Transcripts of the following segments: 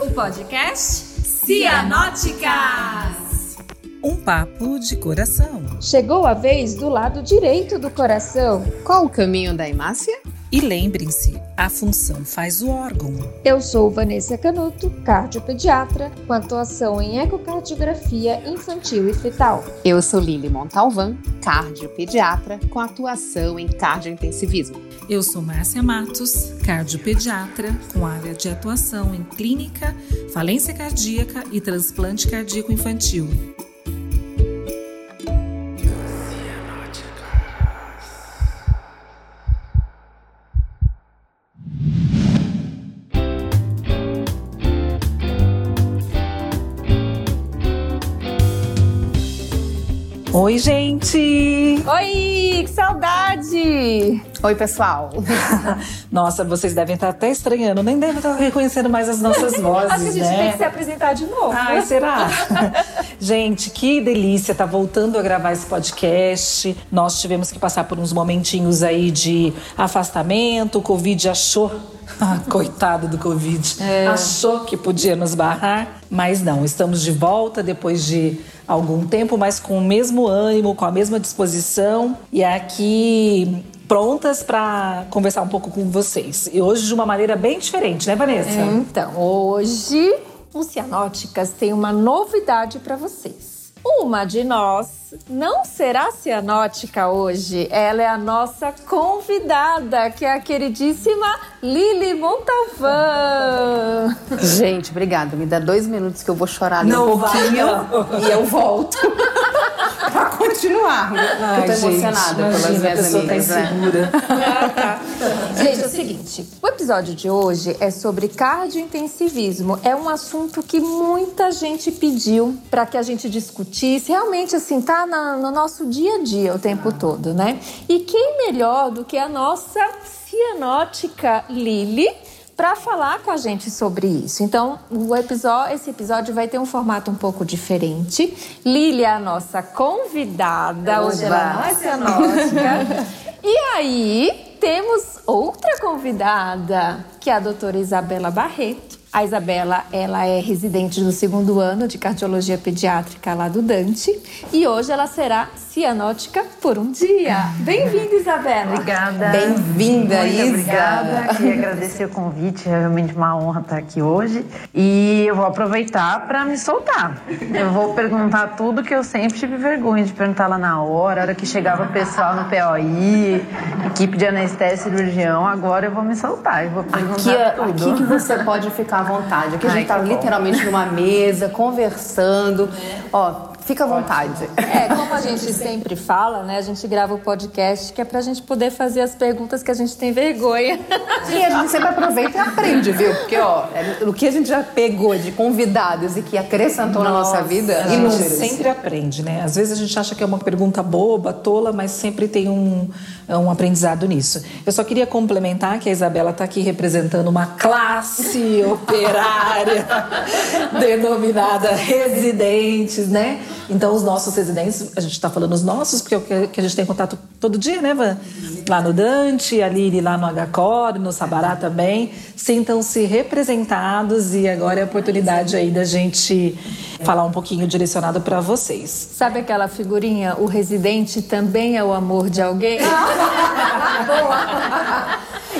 o podcast Cianóticas. Um papo de coração. Chegou a vez do lado direito do coração. Qual o caminho da hemácia? E lembrem-se, a função faz o órgão. Eu sou Vanessa Canuto, cardiopediatra, com atuação em ecocardiografia infantil e fetal. Eu sou Lili Montalvan, cardiopediatra, com atuação em cardiointensivismo. Eu sou Márcia Matos, cardiopediatra, com área de atuação em clínica, falência cardíaca e transplante cardíaco infantil. Oi, gente! Oi, que saudade! Oi, pessoal! Nossa, vocês devem estar até estranhando, nem devem estar reconhecendo mais as nossas vozes, Acho que a gente né? tem que se apresentar de novo. Ai, será? gente, que delícia tá voltando a gravar esse podcast. Nós tivemos que passar por uns momentinhos aí de afastamento. O Covid achou. Ah, coitado do Covid. Achou que podia nos barrar, mas não. Estamos de volta depois de algum tempo, mas com o mesmo ânimo, com a mesma disposição. E aqui prontas para conversar um pouco com vocês. E hoje de uma maneira bem diferente, né, Vanessa? Então, hoje o Cianóticas tem uma novidade para vocês. Uma de nós não será cianótica hoje. Ela é a nossa convidada, que é a queridíssima Lili Montalvan. Gente, obrigada. Me dá dois minutos que eu vou chorar ali Não um pouquinho vai, e eu volto pra continuar. eu tô emocionada pelas imagina, a minhas pessoa amigas, tá insegura. Gente, é o seguinte: o episódio de hoje é sobre cardiointensivismo. É um assunto que muita gente pediu para que a gente discutisse. Realmente, assim, tá na- no nosso dia a dia o tempo todo, né? E quem melhor do que a nossa cianótica Lili? Para falar com a gente sobre isso. Então, o episódio, esse episódio vai ter um formato um pouco diferente. Lili é a nossa convidada, hoje ela não é cianótica. E aí, temos outra convidada, que é a doutora Isabela Barreto. A Isabela, ela é residente do segundo ano de cardiologia pediátrica lá do Dante. E hoje ela será cianótica por um dia. Bem-vinda, Isabela. Obrigada. Bem-vinda, Isa. Obrigada. Queria agradecer o convite. É realmente uma honra estar aqui hoje. E eu vou aproveitar para me soltar. Eu vou perguntar tudo que eu sempre tive vergonha de perguntar lá na hora, a hora que chegava o pessoal no POI, equipe de anestesia e cirurgião. Agora eu vou me soltar. Eu vou perguntar Aqui, é- tudo. aqui que você pode ficar vontade. Aqui a gente Ai, tá bom. literalmente numa mesa, conversando. Ó, fica à vontade. É, como a gente sempre fala, né? A gente grava o podcast que é pra gente poder fazer as perguntas que a gente tem vergonha. E a gente sempre aproveita e aprende, viu? Porque, ó, é- o que a gente já pegou de convidados e que acrescentou na nossa vida, A gente sempre aprende, né? Às vezes a gente acha que é uma pergunta boba, tola, mas sempre tem um, um aprendizado nisso. Eu só queria complementar que a Isabela está aqui representando uma classe operária denominada residentes, né? Então, os nossos residentes, a gente está falando os nossos, porque é o que a gente tem contato todo dia, né, Van? Lá no Dante, a Lili lá no HCOR, no Sabará também. Sintam-se representados e agora é a oportunidade aí da gente falar um pouquinho direcionado para vocês. Sabe aquela figurinha? O residente também é o amor de alguém?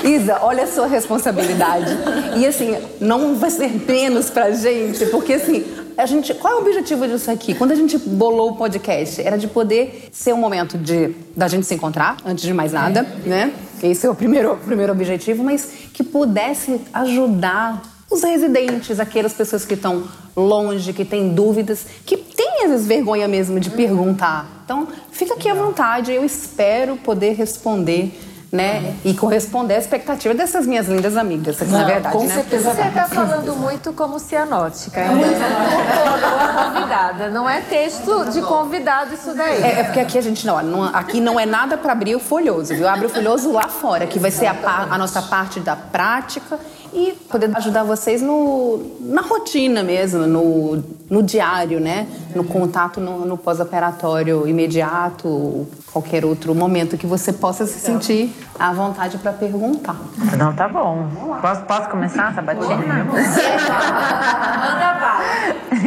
Isa, olha a sua responsabilidade. E assim, não vai ser menos pra gente, porque assim, a gente, qual é o objetivo disso aqui? Quando a gente bolou o podcast, era de poder ser um momento de da gente se encontrar, antes de mais nada, né? Esse é o primeiro, o primeiro objetivo, mas que pudesse ajudar os residentes, aquelas pessoas que estão longe, que têm dúvidas, que têm às vezes vergonha mesmo de perguntar. Então, fica aqui à vontade, eu espero poder responder né? E corresponder à expectativa dessas minhas lindas amigas, na Não, verdade, com né? certeza Você tá falando muito como cianótica. Ainda não a convidada. Não é texto de convidado isso daí. É, é porque aqui a gente não, não- aqui não é nada para abrir o folhoso, viu? Abre o folhoso lá fora, que vai ser a, a nossa parte da prática e poder ajudar vocês no, na rotina mesmo, no, no diário, né? No contato no, no pós-operatório imediato, qualquer outro momento que você possa se sentir à vontade para perguntar. Não, tá bom. Posso, posso começar a sabatina? Manda.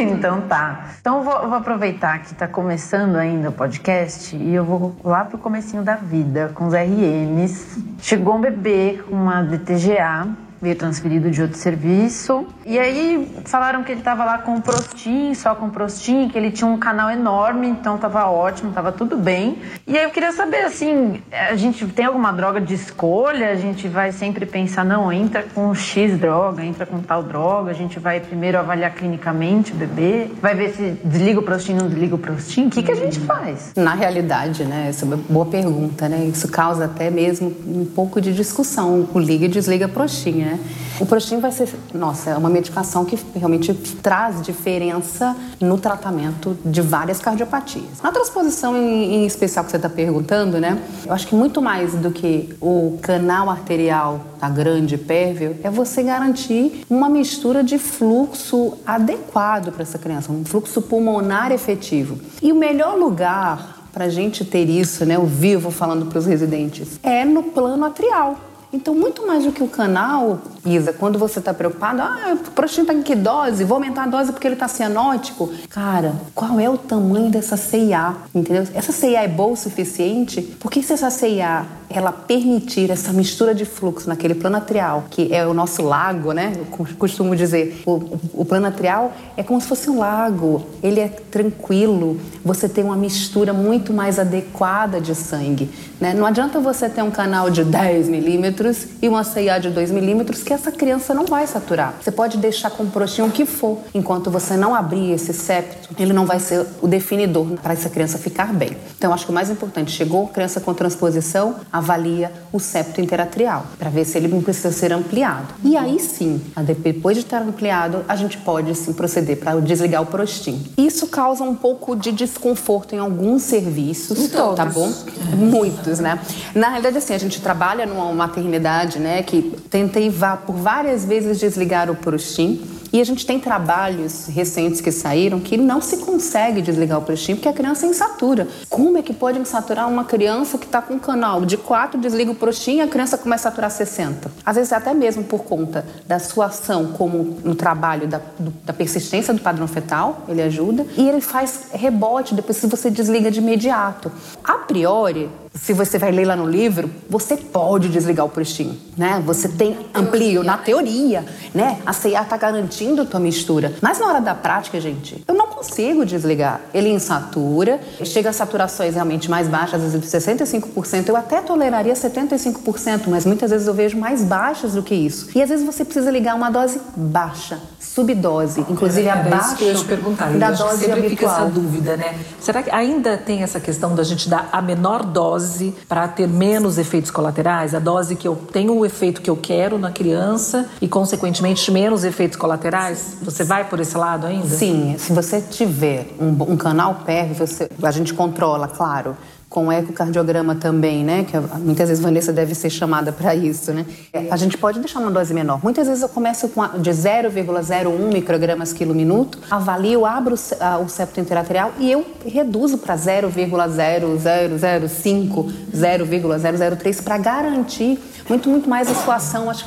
Então tá. Então eu vou, vou aproveitar que tá começando ainda o podcast e eu vou lá pro comecinho da vida, com os RMs. Chegou um bebê com uma DTGA, veio transferido de outro serviço. E aí falaram que ele tava lá com o Prostin, só com o Prostin, que ele tinha um canal enorme, então tava ótimo, tava tudo bem. E aí eu queria saber, assim, a gente tem alguma droga de escolha? A gente vai sempre pensar, não, entra com X droga, entra com tal droga, a gente vai primeiro avaliar clinicamente o bebê, vai ver se desliga o Prostin, não desliga o Prostin, o que, que a gente faz? Na realidade, né, essa é uma boa pergunta, né? Isso causa até mesmo um pouco de discussão, o liga e desliga prostin, né? O prostin vai ser, nossa, é uma medicação que realmente traz diferença no tratamento de várias cardiopatias. Na transposição em, em especial que você está perguntando, né? Eu acho que muito mais do que o canal arterial tá grande, pérvio, é você garantir uma mistura de fluxo adequado para essa criança, um fluxo pulmonar efetivo. E o melhor lugar para a gente ter isso, né, o vivo falando para os residentes, é no plano atrial. Então, muito mais do que o canal, Isa, quando você está preocupado, ah, o prostin está em que dose? Vou aumentar a dose porque ele está cianótico. Cara, qual é o tamanho dessa CIA? Entendeu? Essa CIA é boa o suficiente? Porque se essa CIA ela permitir essa mistura de fluxo naquele plano atrial, que é o nosso lago, né? Eu costumo dizer, o, o plano atrial é como se fosse um lago. Ele é tranquilo. Você tem uma mistura muito mais adequada de sangue, né? Não adianta você ter um canal de 10 milímetros e uma CIA de 2 milímetros que essa criança não vai saturar. Você pode deixar com prostinho o que for, enquanto você não abrir esse septo, ele não vai ser o definidor para essa criança ficar bem. Então, acho que o mais importante, chegou criança com transposição, avalia o septo interatrial, para ver se ele não precisa ser ampliado. E aí sim, depois de estar ampliado, a gente pode sim proceder para desligar o prostin. Isso causa um pouco de desconforto em alguns serviços, tá bom? Muitos, né? Na realidade, assim, a gente trabalha numa maternidade, né, que tentei vá por várias vezes desligar o prostin. E a gente tem trabalhos recentes que saíram que não se consegue desligar o prostin porque a criança insatura. Como é que pode insaturar uma criança que está com um canal de 4, desliga o prostin e a criança começa a saturar 60? Às vezes até mesmo por conta da sua ação como no trabalho da, do, da persistência do padrão fetal, ele ajuda. E ele faz rebote depois se você desliga de imediato. A priori, se você vai ler lá no livro, você pode desligar o prostin, né? Você tem amplio na teoria, né? A CIA está garantindo tua mistura. Mas na hora da prática, gente, eu não consigo desligar. Ele insatura, chega a saturações realmente mais baixas, às vezes 65%. Eu até toleraria 75%, mas muitas vezes eu vejo mais baixas do que isso. E às vezes você precisa ligar uma dose baixa, subdose, inclusive isso abaixo te perguntar. da dose sempre fica habitual. essa dúvida, né? Será que ainda tem essa questão da gente dar a menor dose para ter menos efeitos colaterais? A dose que eu tenho o efeito que eu quero na criança e, consequentemente, menos efeitos colaterais? Você vai por esse lado ainda? Sim, se você tiver um, um canal pérvio, você, a gente controla, claro, com ecocardiograma também, né? Que muitas vezes Vanessa deve ser chamada para isso, né? A gente pode deixar uma dose menor. Muitas vezes eu começo com a, de 0,01 microgramas quilo minuto, avalio, abro a- o septo interatrial e eu reduzo para 0,0005, 0,003 para garantir muito, muito mais a sua ação, acho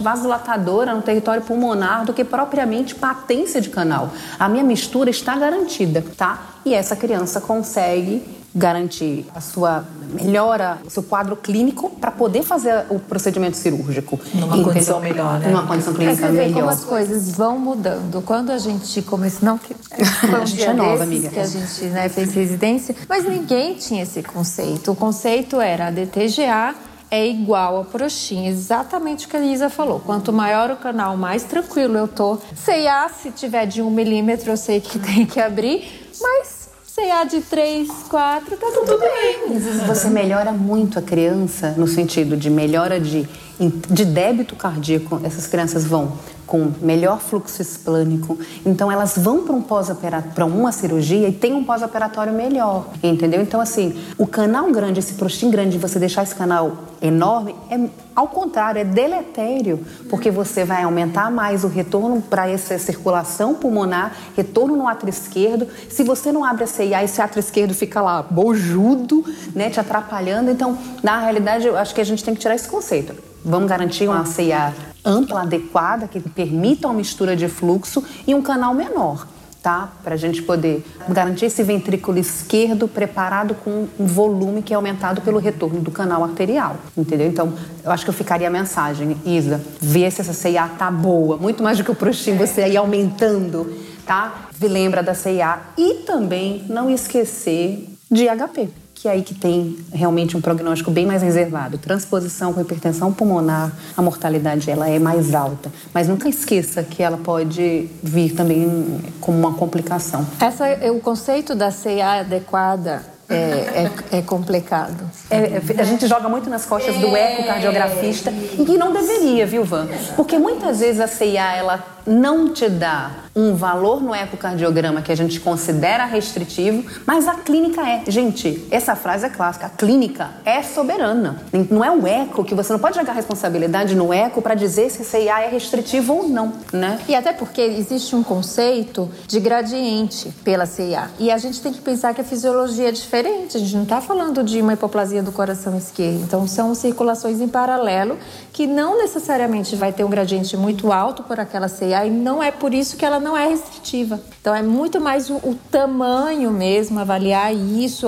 no território pulmonar do que propriamente patência de canal. A minha mistura está garantida, tá? E essa criança consegue garantir a sua melhora, o seu quadro clínico para poder fazer o procedimento cirúrgico. Numa Entendeu? condição melhor, né? Numa condição clínica você vê como melhor. as coisas vão mudando. Quando a gente começou, não que foi um A gente dia é nova, amiga. que a gente né, fez residência, mas ninguém tinha esse conceito. O conceito era a DTGA é igual a prostin, exatamente o que a Lisa falou. Quanto maior o canal, mais tranquilo eu tô. CA, se tiver de um milímetro, eu sei que tem que abrir, mas CA de 3, 4, tá tudo bem. Às vezes você melhora muito a criança no sentido de melhora de, de débito cardíaco. Essas crianças vão com melhor fluxo esplânico. Então elas vão para um pós-operatório, para uma cirurgia e tem um pós-operatório melhor, entendeu? Então assim, o canal grande, esse prostin grande, você deixar esse canal enorme, é ao contrário, é deletério, porque você vai aumentar mais o retorno para essa circulação pulmonar, retorno no átrio esquerdo. Se você não abre a CIA, esse átrio esquerdo fica lá bojudo, né, te atrapalhando. Então, na realidade, eu acho que a gente tem que tirar esse conceito. Vamos garantir uma CIA ampla, adequada, que permita uma mistura de fluxo e um canal menor tá? Para a gente poder garantir esse ventrículo esquerdo preparado com um volume que é aumentado pelo retorno do canal arterial, entendeu? Então, eu acho que eu ficaria a mensagem, Isa, vê se essa CIA tá boa, muito mais do que o Prostim, você aí aumentando, tá? Lembra da CIA e também não esquecer de HP que é aí que tem realmente um prognóstico bem mais reservado. Transposição com hipertensão pulmonar, a mortalidade ela é mais alta. Mas nunca esqueça que ela pode vir também como uma complicação. Essa, o conceito da CA adequada é, é, é complicado. É, é, a gente joga muito nas costas do ecocardiografista e que não deveria, viu, Van? Porque muitas vezes a CIA ela não te dá um valor no ecocardiograma que a gente considera restritivo, mas a clínica é. Gente, essa frase é clássica. A clínica é soberana. Não é o eco que você não pode jogar responsabilidade no eco para dizer se CIA é restritivo ou não, né? E até porque existe um conceito de gradiente pela CIA. E a gente tem que pensar que a fisiologia é diferente. A gente não está falando de uma hipoplasia do coração esquerdo. Então, são circulações em paralelo que não necessariamente vai ter um gradiente muito alto por aquela CIA e não é por isso que ela não é restritiva. Então, é muito mais o, o tamanho mesmo, avaliar isso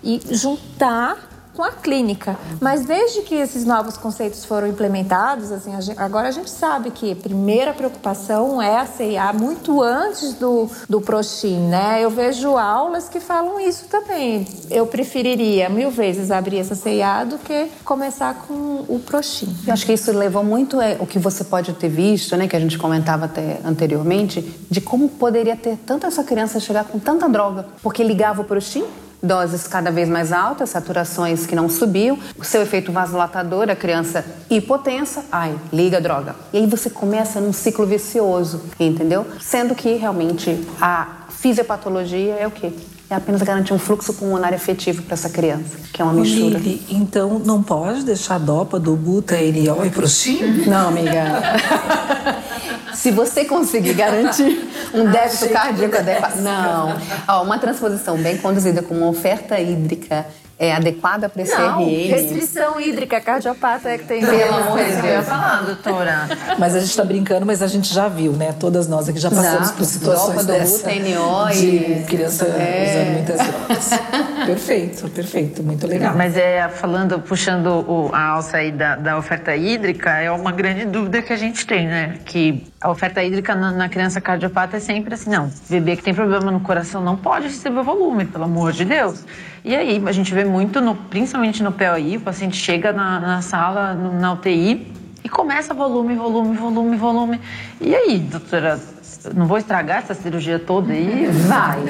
e juntar com a clínica. Mas desde que esses novos conceitos foram implementados, assim, a gente, agora a gente sabe que a primeira preocupação é a CIA muito antes do, do Prostim, né? Eu vejo aulas que falam isso também. Eu preferiria mil vezes abrir essa CIA do que começar com o Prostim. Eu acho que isso levou muito é, o que você pode ter visto, né, que a gente comentava até anteriormente, de como poderia ter tanta essa criança chegar com tanta droga, porque ligava o Prostim doses cada vez mais altas, saturações que não subiam, o seu efeito vasodilatador, a criança hipotensa, ai, liga a droga. E aí você começa num ciclo vicioso, entendeu? Sendo que realmente a fisiopatologia é o quê? É apenas garantir um fluxo pulmonar efetivo para essa criança, que é uma mistura. Lili, então não pode deixar a dopa do butanol e prostim? Não, amiga. Se você conseguir garantir um débito cardíaco adequado. Não. Ó, uma transposição bem conduzida com uma oferta hídrica é adequada para esse Não, RN. restrição hídrica, cardiopata é que tem. Pelo amor de Deus. Eu ia falar, doutora. Mas a gente está brincando, mas a gente já viu, né? Todas nós aqui já passamos Já. por situações do dessa. UTNO de e- criança É. usando muitas drogas. perfeito, perfeito. Muito legal. Mas é, falando, puxando o- a alça aí da, da oferta hídrica, é uma grande dúvida que a gente tem, né? Que a oferta hídrica na, na criança cardiopata é sempre assim, não, bebê que tem problema no coração não pode receber volume, pelo amor de Deus. E aí a gente vê muito, no, principalmente no POI, o paciente chega na, na sala, no- na UTI, e começa volume, volume, volume, volume. E aí, doutora, não vou estragar essa cirurgia toda aí? Vai.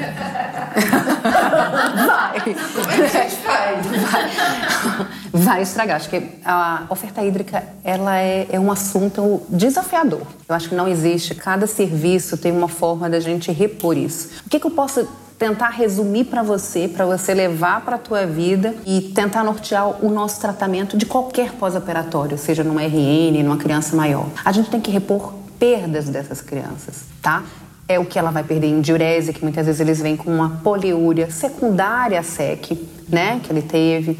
Vai. Como é que a gente faz? Vai. Vai estragar. Acho que a oferta hídrica ela é, é um assunto desafiador. Eu acho que não existe. Cada serviço tem uma forma da gente repor isso. O que, que eu posso tentar resumir para você, para você levar para a tua vida e tentar nortear o nosso tratamento de qualquer pós-operatório, seja numa RN, numa criança maior. A gente tem que repor perdas dessas crianças, tá? É o que ela vai perder em diurese, que muitas vezes eles vêm com uma poliúria secundária SEC, né, que ele teve.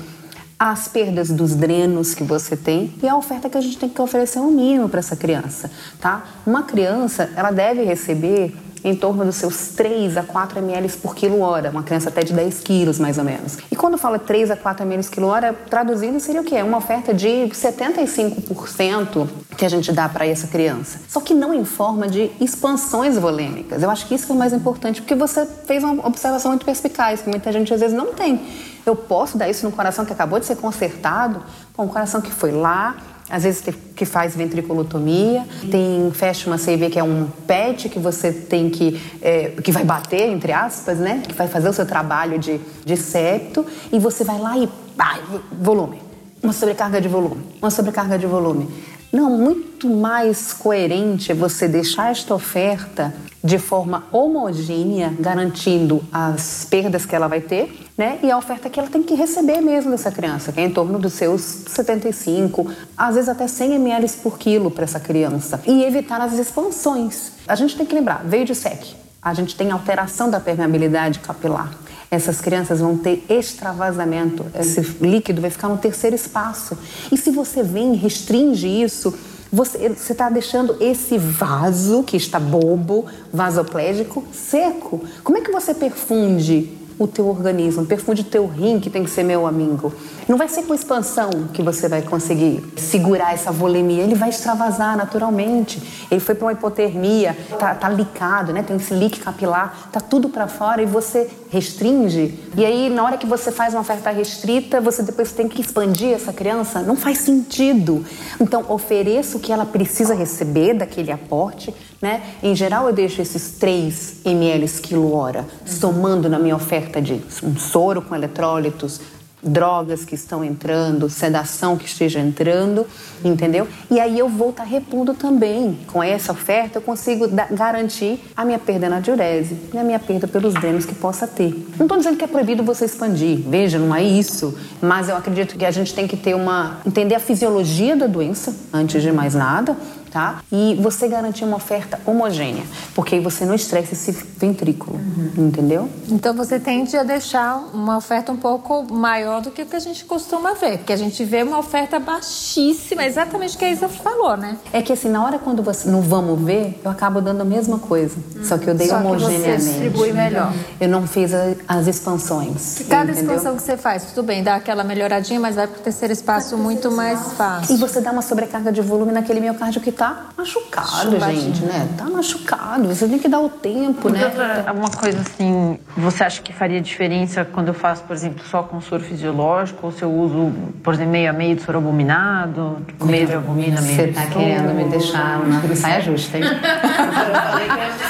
As perdas dos drenos que você tem e a oferta que a gente tem que oferecer um mínimo para essa criança, tá? Uma criança, ela deve receber em torno dos seus 3 a 4 ml por quilo hora, uma criança até de 10 quilos mais ou menos. E quando fala 3 a 4 ml quilo hora, traduzindo seria o quê? Uma oferta de 75% que a gente dá para essa criança. Só que não em forma de expansões volêmicas. Eu acho que isso que é o mais importante, porque você fez uma observação muito perspicaz, que muita gente às vezes não tem. Eu posso dar isso no coração que acabou de ser consertado, um coração que foi lá, às vezes que- faz ventriculotomia, tem fecha uma CV que é um PET que você tem que é, que vai bater entre aspas, né? Que vai fazer o seu trabalho de, de septo e você vai lá e pá, volume, uma sobrecarga de volume, uma sobrecarga de volume. Não, muito mais coerente é você deixar esta oferta de forma homogênea, garantindo as perdas que ela vai ter, né? E a oferta que ela tem que receber mesmo dessa criança, que é em torno dos seus 75, às vezes até 100 ml por quilo para essa criança. E evitar as expansões. A gente tem que lembrar, veio de SEC. A gente tem alteração da permeabilidade capilar. Essas crianças vão ter extravasamento. Esse líquido vai ficar no terceiro espaço. E se você vem e restringe isso, você está deixando esse vaso que está bobo, vasoplégico, seco. Como é que você perfunde o teu organismo, perfunde o teu rim, que tem que ser meu amigo. Não vai ser com expansão que você vai conseguir segurar essa volemia, ele vai extravasar naturalmente. Ele foi para uma hipotermia, tá, tá licado, né? Tem esse leak capilar, tá tudo para fora e você restringe. E aí, na hora que você faz uma oferta restrita, você depois tem que expandir essa criança. Não faz sentido. Então, ofereça o que ela precisa receber daquele aporte né? Em geral, eu deixo esses 3 ml quilo hora somando na minha oferta de um soro com eletrólitos, drogas que estão entrando, sedação que esteja entrando, entendeu? E aí eu vou estar tá repondo também. Com essa oferta, eu consigo garantir a minha perda na diurese e a minha perda pelos danos que possa ter. Não estou dizendo que é proibido você expandir, veja, não é isso. Mas eu acredito que a gente tem que ter uma. entender a fisiologia da doença, antes de mais nada, tá? E você garantir uma oferta homogênea, porque aí você não estressa esse ventrículo, uhum. entendeu? Então você tende a deixar uma oferta um pouco maior do que o que a gente costuma ver, porque a gente vê uma oferta baixíssima, exatamente o que a Isa falou, né? É que assim, na hora quando você não vamos ver, eu acabo dando a mesma coisa, uhum. só que eu dei só homogeneamente. Que você distribui melhor. Eu não fiz a, as expansões. Cada entendeu? expansão que você faz, tudo bem, dá aquela melhoradinha, mas vai para o terceiro espaço muito mais fácil. E você dá uma sobrecarga de volume naquele miocárdio que tá machucado, gente, né? Tá machucado. Você tem que dar o tempo, né? Outra, uma coisa assim, você acha que faria diferença quando eu faço, por exemplo, só com soro fisiológico ou se eu uso, por exemplo, meio a meio de soro abominado, meio de albumina, meio Você tá de querendo me deixar na saia justa, hein?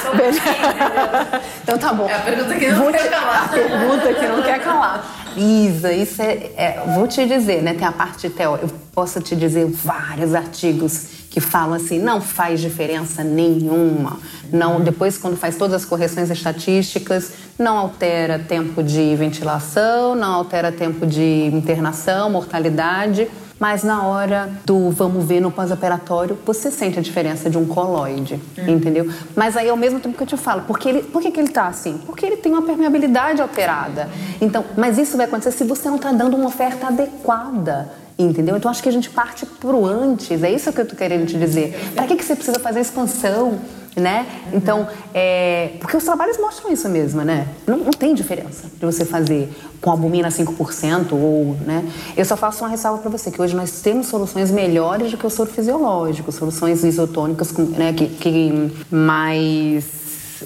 então tá bom. É a pergunta que não quer calar. A pergunta que não quer calar. Isa, isso é, é, Vou te dizer, né? Tem a parte teórica. Eu posso te dizer vários artigos que falam assim, não faz diferença nenhuma. Não, depois quando faz todas as correções estatísticas, não altera tempo de ventilação, não altera tempo de internação, mortalidade. Mas na hora do vamos ver no pós-operatório, você sente a diferença de um coloide, hum. entendeu? Mas aí ao mesmo tempo que eu te falo, porque ele, por que, que ele está assim? Porque ele tem uma permeabilidade alterada. Então, mas isso vai acontecer se você não está dando uma oferta adequada. Entendeu? Então acho que a gente parte pro antes, é isso que eu tô querendo te dizer. Para que, que você precisa fazer expansão? Né? Então, é, porque os trabalhos mostram isso mesmo, né? Não, não tem diferença de você fazer com albumina 5% ou, né? Eu só faço uma ressalva para você, que hoje nós temos soluções melhores do que o soro fisiológico, soluções isotônicas né, que, que mais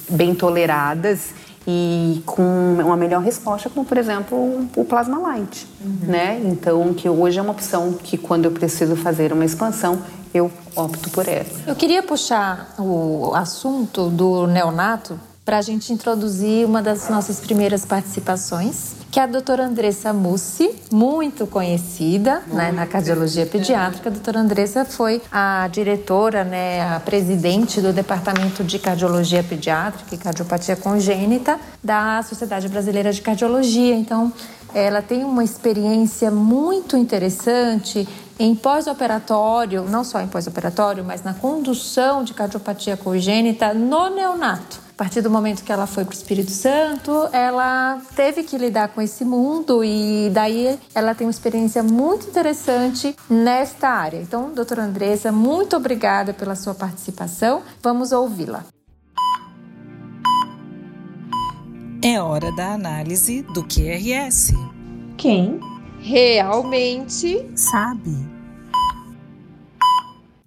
bem toleradas e com uma melhor resposta, como por exemplo o plasma light, uhum. né? Então que hoje é uma opção que quando eu preciso fazer uma expansão eu opto por ela. Eu queria puxar o assunto do neonato para a gente introduzir uma das nossas primeiras participações, que é a doutora Andressa Mussi, muito conhecida né, na cardiologia pediátrica. A doutora Andressa foi a diretora, né, a presidente do Departamento de Cardiologia Pediátrica e Cardiopatia Congênita da Sociedade Brasileira de Cardiologia. Então, ela tem uma experiência muito interessante em pós-operatório, não só em pós-operatório, mas na condução de cardiopatia congênita no neonato. A partir do momento que ela foi para o Espírito Santo, ela teve que lidar com esse mundo e daí ela tem uma experiência muito interessante nesta área. Então, doutora Andressa, muito obrigada pela sua participação. Vamos ouvi-la. É hora da análise do QRS. Quem realmente sabe?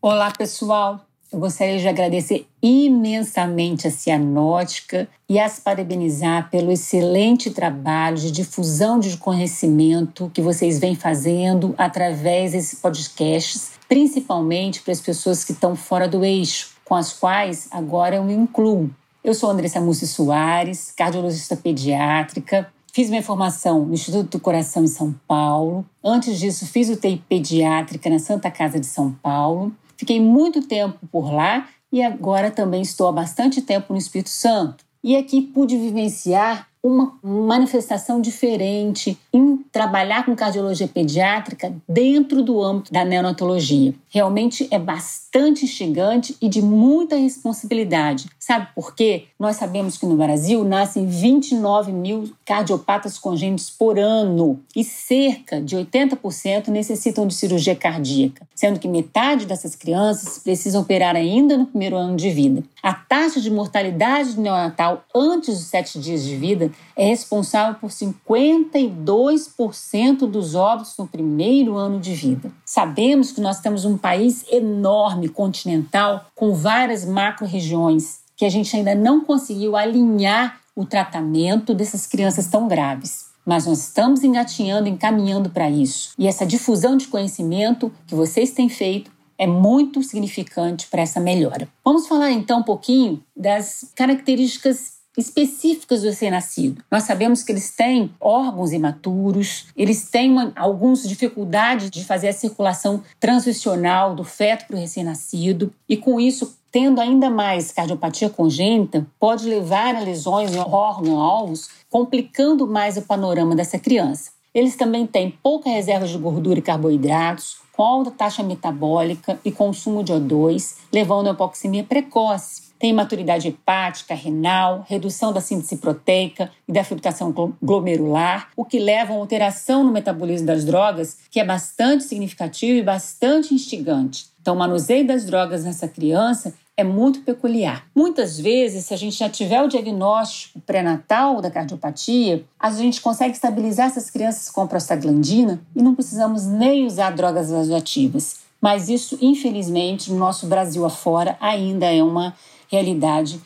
Olá, pessoal. Eu gostaria de agradecer imensamente a Cianótica e as parabenizar pelo excelente trabalho de difusão de conhecimento que vocês vêm fazendo através desses podcasts, principalmente para as pessoas que estão fora do eixo, com as quais agora eu me incluo. Eu sou Andressa Mussi Soares, cardiologista pediátrica, Fiz minha formação no Instituto do Coração em São Paulo. Antes disso, fiz UTI pediátrica na Santa Casa de São Paulo. Fiquei muito tempo por lá e agora também estou há bastante tempo no Espírito Santo. E aqui pude vivenciar uma manifestação diferente em trabalhar com cardiologia pediátrica dentro do âmbito da neonatologia. Realmente é bastante instigante e de muita responsabilidade. Sabe por quê? Nós sabemos que no Brasil nascem 29 mil cardiopatas congênitos por ano e cerca de 80% necessitam de cirurgia cardíaca, sendo que metade dessas crianças precisam operar ainda no primeiro ano de vida. A taxa de mortalidade neonatal antes dos sete dias de vida é responsável por 52% dos óbitos no primeiro ano de vida. Sabemos que nós temos um país enorme, continental, com várias macro-regiões, que a gente ainda não conseguiu alinhar o tratamento dessas crianças tão graves. Mas nós estamos engatinhando, encaminhando para isso. E essa difusão de conhecimento que vocês têm feito é muito significante para essa melhora. Vamos falar então um pouquinho das características específicas do recém-nascido. Nós sabemos que eles têm órgãos imaturos, eles têm uma, algumas dificuldades de fazer a circulação transicional do feto para o recém-nascido, e com isso, tendo ainda mais cardiopatia congênita, pode levar a lesões em órgãos-alvos, complicando mais o panorama dessa criança. Eles também têm pouca reserva de gordura e carboidratos, com alta taxa metabólica e consumo de O2, levando a hipoxemia precoce. Tem maturidade hepática, renal, redução da síntese proteica e da filtração glomerular, o que leva a uma alteração no metabolismo das drogas que é bastante significativo e bastante instigante. Então, o manuseio das drogas nessa criança é muito peculiar. Muitas vezes, se a gente já tiver o diagnóstico pré-natal da cardiopatia, a gente consegue estabilizar essas crianças com prostaglandina e não precisamos nem usar drogas vasoativas. Mas isso, infelizmente, no nosso Brasil afora, ainda é uma realidade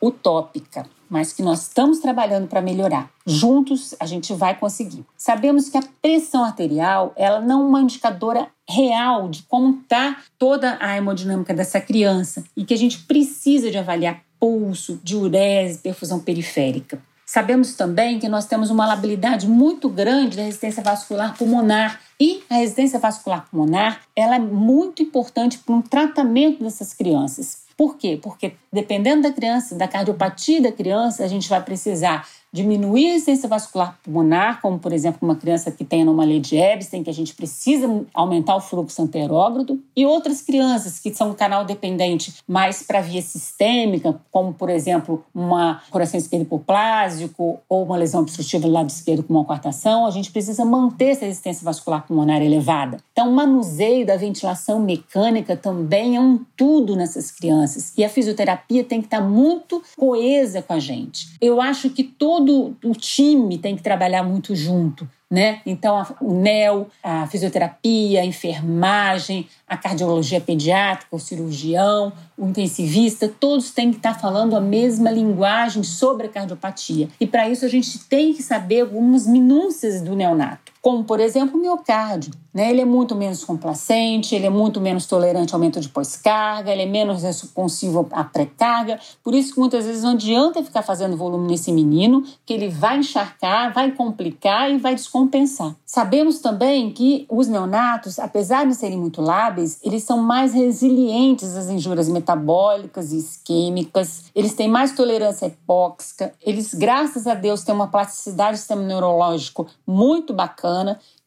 utópica, mas que nós estamos trabalhando para melhorar. Juntos a gente vai conseguir. Sabemos que a pressão arterial, ela não é uma indicadora real de como está toda a hemodinâmica dessa criança e que a gente precisa de avaliar pulso, diurese, perfusão periférica. Sabemos também que nós temos uma labilidade muito grande da resistência vascular pulmonar e a resistência vascular pulmonar ela é muito importante para um tratamento dessas crianças. Por quê? Porque dependendo da criança, da cardiopatia da criança, a gente vai precisar diminuir a resistência vascular pulmonar, como por exemplo uma criança que tem anomalia de Ebstein, que a gente precisa aumentar o fluxo anterógrado, e outras crianças que são canal dependente mais para via sistêmica, como por exemplo uma coração esquerdo hipoplásico ou uma lesão obstrutiva do lado esquerdo com uma coartação, a gente precisa manter essa resistência vascular pulmonar elevada. Então, o manuseio da ventilação mecânica também é um tudo nessas crianças, e a fisioterapia tem que estar muito coesa com a gente. Eu acho que todo todo o time tem que trabalhar muito junto. Né? Então, a, o NEL, a fisioterapia, a enfermagem, a cardiologia pediátrica, o cirurgião, o intensivista, todos têm que estar falando a mesma linguagem sobre a cardiopatia. E para isso a gente tem que saber algumas minúcias do neonato como por exemplo o miocárdio. Né? Ele é muito menos complacente, ele é muito menos tolerante ao aumento de pós-carga, ele é menos responsivo à pré-carga. Por isso que muitas vezes não adianta ficar fazendo volume nesse menino, que ele vai encharcar, vai complicar e vai descompensar. Sabemos também que os neonatos, apesar de serem muito lábeis, eles são mais resilientes às injúrias metabólicas e isquêmicas, eles têm mais tolerância hipóxica, eles, graças a Deus, têm uma plasticidade do sistema neurológico muito bacana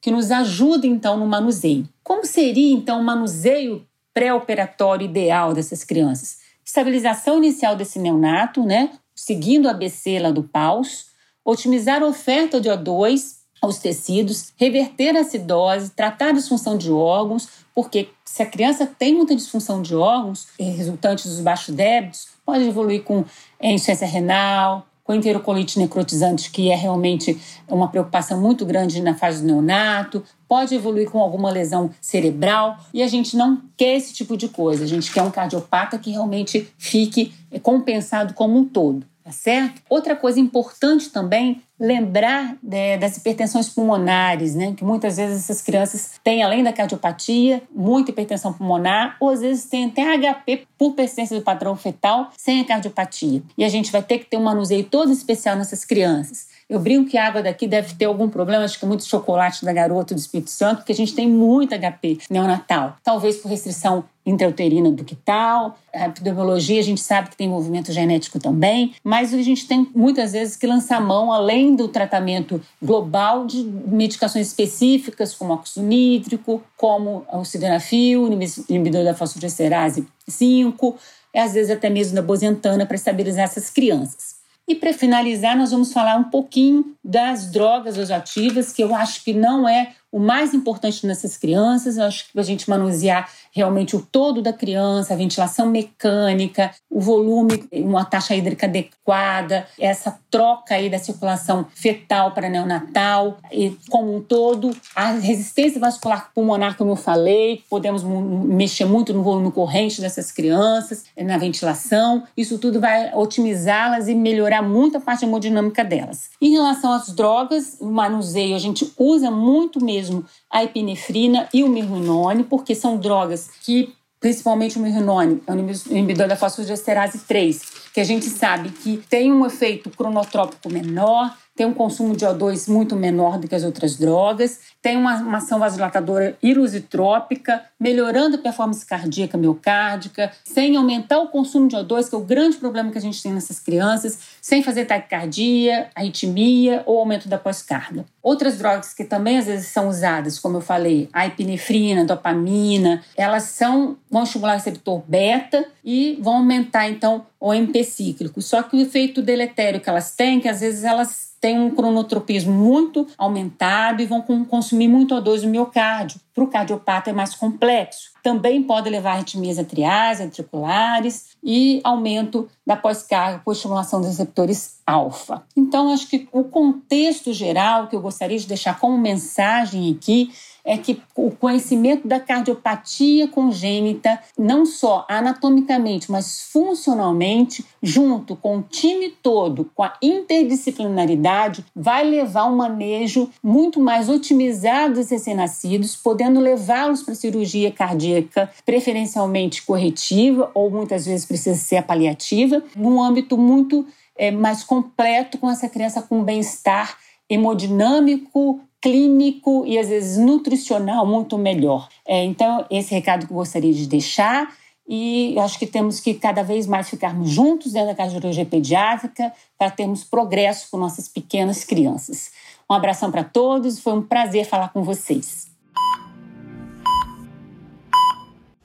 que nos ajuda então no manuseio. Como seria então o manuseio pré-operatório ideal dessas crianças? Estabilização inicial desse neonato, né? Seguindo a ABC lá do paus, otimizar a oferta de O2 aos tecidos, reverter a acidose, tratar a disfunção de órgãos, porque se a criança tem muita disfunção de órgãos, resultante dos baixos débitos, pode evoluir com insuficiência renal, com enterocolite necrotizante, que é realmente uma preocupação muito grande na fase do neonato, pode evoluir com alguma lesão cerebral, e a gente não quer esse tipo de coisa. A gente quer um cardiopata que realmente fique compensado como um todo, tá certo? Outra coisa importante também lembrar né, das hipertensões pulmonares, né? Que muitas vezes essas crianças têm, além da cardiopatia, muita hipertensão pulmonar, ou às vezes têm até HP por persistência do padrão fetal sem a cardiopatia. E a gente vai ter que ter um manuseio todo especial nessas crianças. Eu brinco que a água daqui deve ter algum problema, acho que muito chocolate da garota do Espírito Santo, porque a gente tem muito HP neonatal. Talvez por restrição intrauterina do tal. A epidemiologia, a gente sabe que tem movimento genético também, mas a gente tem muitas vezes que lançar mão, além do tratamento global, de medicações específicas, como óxido nítrico, como o sildenafil, inibidor da fosfodiesterase 5, e às vezes até mesmo da bozentana para estabilizar essas crianças. E para finalizar, nós vamos falar um pouquinho das drogas ativas, que eu acho que não é o mais importante nessas crianças, eu acho que a gente manusear realmente o todo da criança, a ventilação mecânica, o volume, uma taxa hídrica adequada, essa troca aí da circulação fetal para neonatal e como um todo, a resistência vascular pulmonar, como eu falei, podemos mexer muito no volume corrente dessas crianças, na ventilação, isso tudo vai otimizá-las e melhorar muito a parte hemodinâmica delas. Em relação às drogas, o manuseio a gente usa muito mesmo a epinefrina e o mirrinone, porque são drogas que, principalmente o mirrinone, é o inibidor da fosfodiesterase 3, que a gente sabe que tem um efeito cronotrópico menor, tem um consumo de O2 muito menor do que as outras drogas, tem uma, uma ação vasodilatadora ilusitrópica, melhorando a performance cardíaca miocárdica, sem aumentar o consumo de O2, que é o grande problema que a gente tem nessas crianças, sem fazer taquicardia, arritmia ou aumento da pós-carga. Outras drogas que também às vezes são usadas, como eu falei, a epinefrina, dopamina, elas são, vão estimular o receptor beta e vão aumentar então o MP cíclico. Só que o efeito deletério que elas têm, que às vezes elas têm um cronotropismo muito aumentado e vão consumir muito O2 no miocárdio. Para o cardiopata é mais complexo. Também pode levar a arritmias atriais, ventriculares e aumento da pós-carga por estimulação dos receptores alfa. Então, acho que o contexto geral que eu gostaria de deixar como mensagem aqui é que o conhecimento da cardiopatia congênita, não só anatomicamente, mas funcionalmente, junto com o time todo, com a interdisciplinaridade, vai levar um manejo muito mais otimizado dos recém-nascidos, podendo levá-los para cirurgia cardíaca, preferencialmente corretiva, ou muitas vezes precisa ser a paliativa, num âmbito muito é, mais completo com essa criança com bem-estar hemodinâmico, clínico e às vezes nutricional muito melhor. É, então, esse recado que eu gostaria de deixar. E acho que temos que cada vez mais ficarmos juntos dentro da cardiologia pediátrica para termos progresso com nossas pequenas crianças. Um abração para todos, foi um prazer falar com vocês.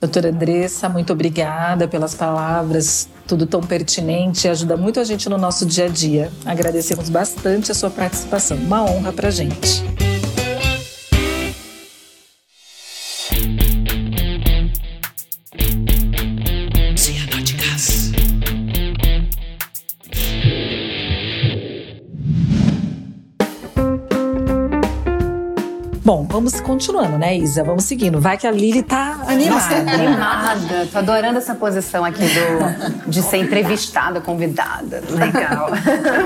Doutora Andressa, muito obrigada pelas palavras, tudo tão pertinente, ajuda muito a gente no nosso dia a dia. Agradecemos bastante a sua participação, uma honra para gente. Vamos continuando, né, Isa? Vamos seguindo. Vai que a Lili tá animada. Nossa, animada. Tô adorando essa posição aqui do, de ser entrevistada, convidada. Legal.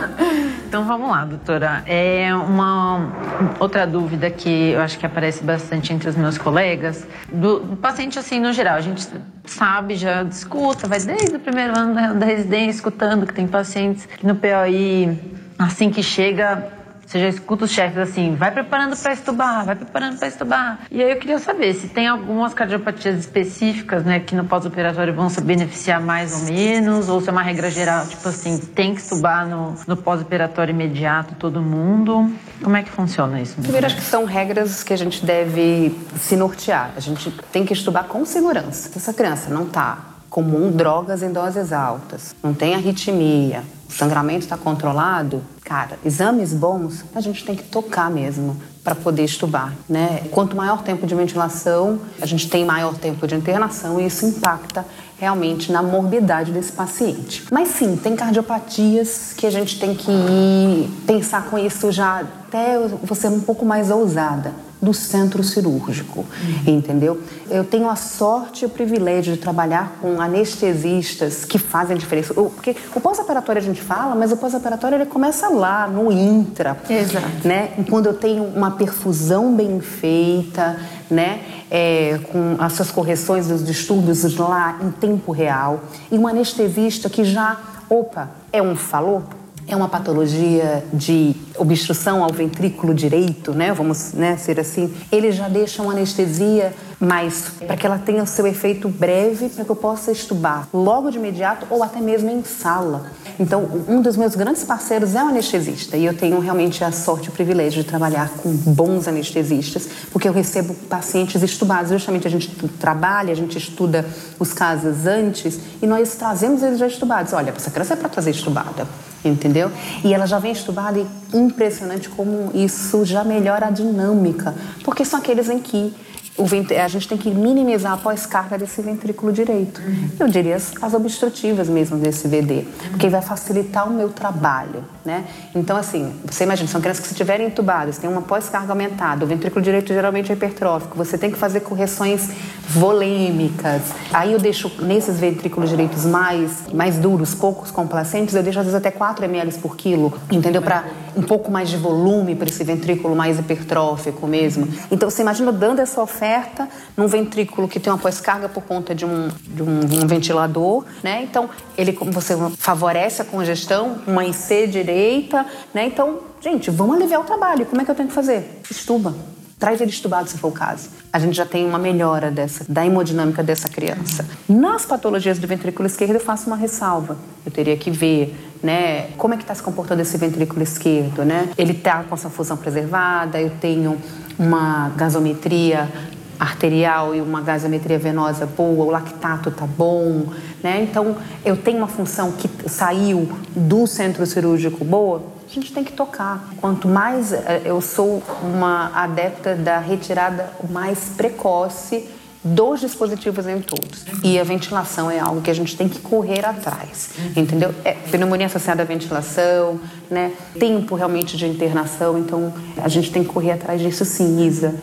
então vamos lá, doutora. É uma outra dúvida que eu acho que aparece bastante entre os meus colegas, do, do paciente assim no geral. A gente sabe, já escuta, vai desde o primeiro ano da, da residência escutando que tem pacientes que no POI, assim que chega, você já escuta os chefes assim, vai preparando para estubar, vai preparando para estubar. E aí eu queria saber se tem algumas cardiopatias específicas, né, que no pós-operatório vão se beneficiar mais ou menos, ou se é uma regra geral, tipo assim, tem que estubar no, no pós-operatório imediato todo mundo. Como é que funciona isso? Primeiro, acho que são regras que a gente deve se nortear. A gente tem que estubar com segurança. Se essa criança não está comum drogas em doses altas, não tem arritmia, o sangramento está controlado, cara, exames bons a gente tem que tocar mesmo para poder estubar, né? Quanto maior tempo de ventilação, a gente tem maior tempo de internação e isso impacta realmente na morbidade desse paciente. Mas sim, tem cardiopatias que a gente tem que pensar com isso já até você um pouco mais ousada. Do centro cirúrgico, entendeu? Eu tenho a sorte e o privilégio de trabalhar com anestesistas que fazem diferença. Porque o pós-operatório a gente fala, mas o pós-operatório ele começa lá, no intra. Exato. Né? Quando eu tenho uma perfusão bem feita, né? É, com as suas correções dos distúrbios lá em tempo real. E um anestesista que já, opa, é um falou? É uma patologia de obstrução ao ventrículo direito, né? Vamos né, ser assim. Ele já deixa uma anestesia mais para que ela tenha o seu efeito breve, para que eu possa estubar logo de imediato ou até mesmo em sala. Então, um dos meus grandes parceiros é o anestesista e eu tenho realmente a sorte e o privilégio de trabalhar com bons anestesistas, porque eu recebo pacientes estubados. Justamente a gente trabalha, a gente estuda os casos antes e nós trazemos eles já estubados. Olha, essa criança é para trazer estubada entendeu? E ela já vem estubada e impressionante como isso já melhora a dinâmica, porque são aqueles em que a gente tem que minimizar a pós-carga desse ventrículo direito. Uhum. Eu diria as, as, obstrutivas mesmo desse VD, porque vai facilitar o meu trabalho, né? Então, assim, você imagina, são crianças que se estiverem entubadas, tem uma pós-carga aumentada, o ventrículo direito geralmente é hipertrófico, você tem que fazer correções volêmicas. Aí eu deixo, nesses ventrículos direitos mais, mais duros, poucos complacentes, eu deixo às vezes até 4 ml por quilo, entendeu? Para um pouco mais de volume para esse ventrículo mais hipertrófico mesmo. Então, você imagina dando essa oferta oferta num ventrículo que tem uma pós-carga por conta de um, de um, um, ventilador, né? Então, ele você favorece a congestão, uma IC direita, né? Então, gente, vamos aliviar o trabalho. Como é que eu tenho que fazer? Estuba. Traz ele estubado se for o caso. A gente já tem uma melhora dessa, da hemodinâmica dessa criança. Nas patologias do ventrículo esquerdo, eu faço uma ressalva. Eu teria que ver, né, como é que está se comportando esse ventrículo esquerdo, né? Ele está com essa fusão preservada, eu tenho uma gasometria arterial e uma gasometria venosa boa, o lactato tá bom, né? Então, eu tenho uma função que saiu do centro cirúrgico boa, a gente tem que tocar. Quanto mais eh, eu sou uma adepta da retirada mais precoce dos dispositivos em todos. E a ventilação é algo que a gente tem que correr atrás, entendeu? É, pneumonia associada à ventilação, né? Tempo realmente de internação, então a gente tem que correr atrás disso sim, Isa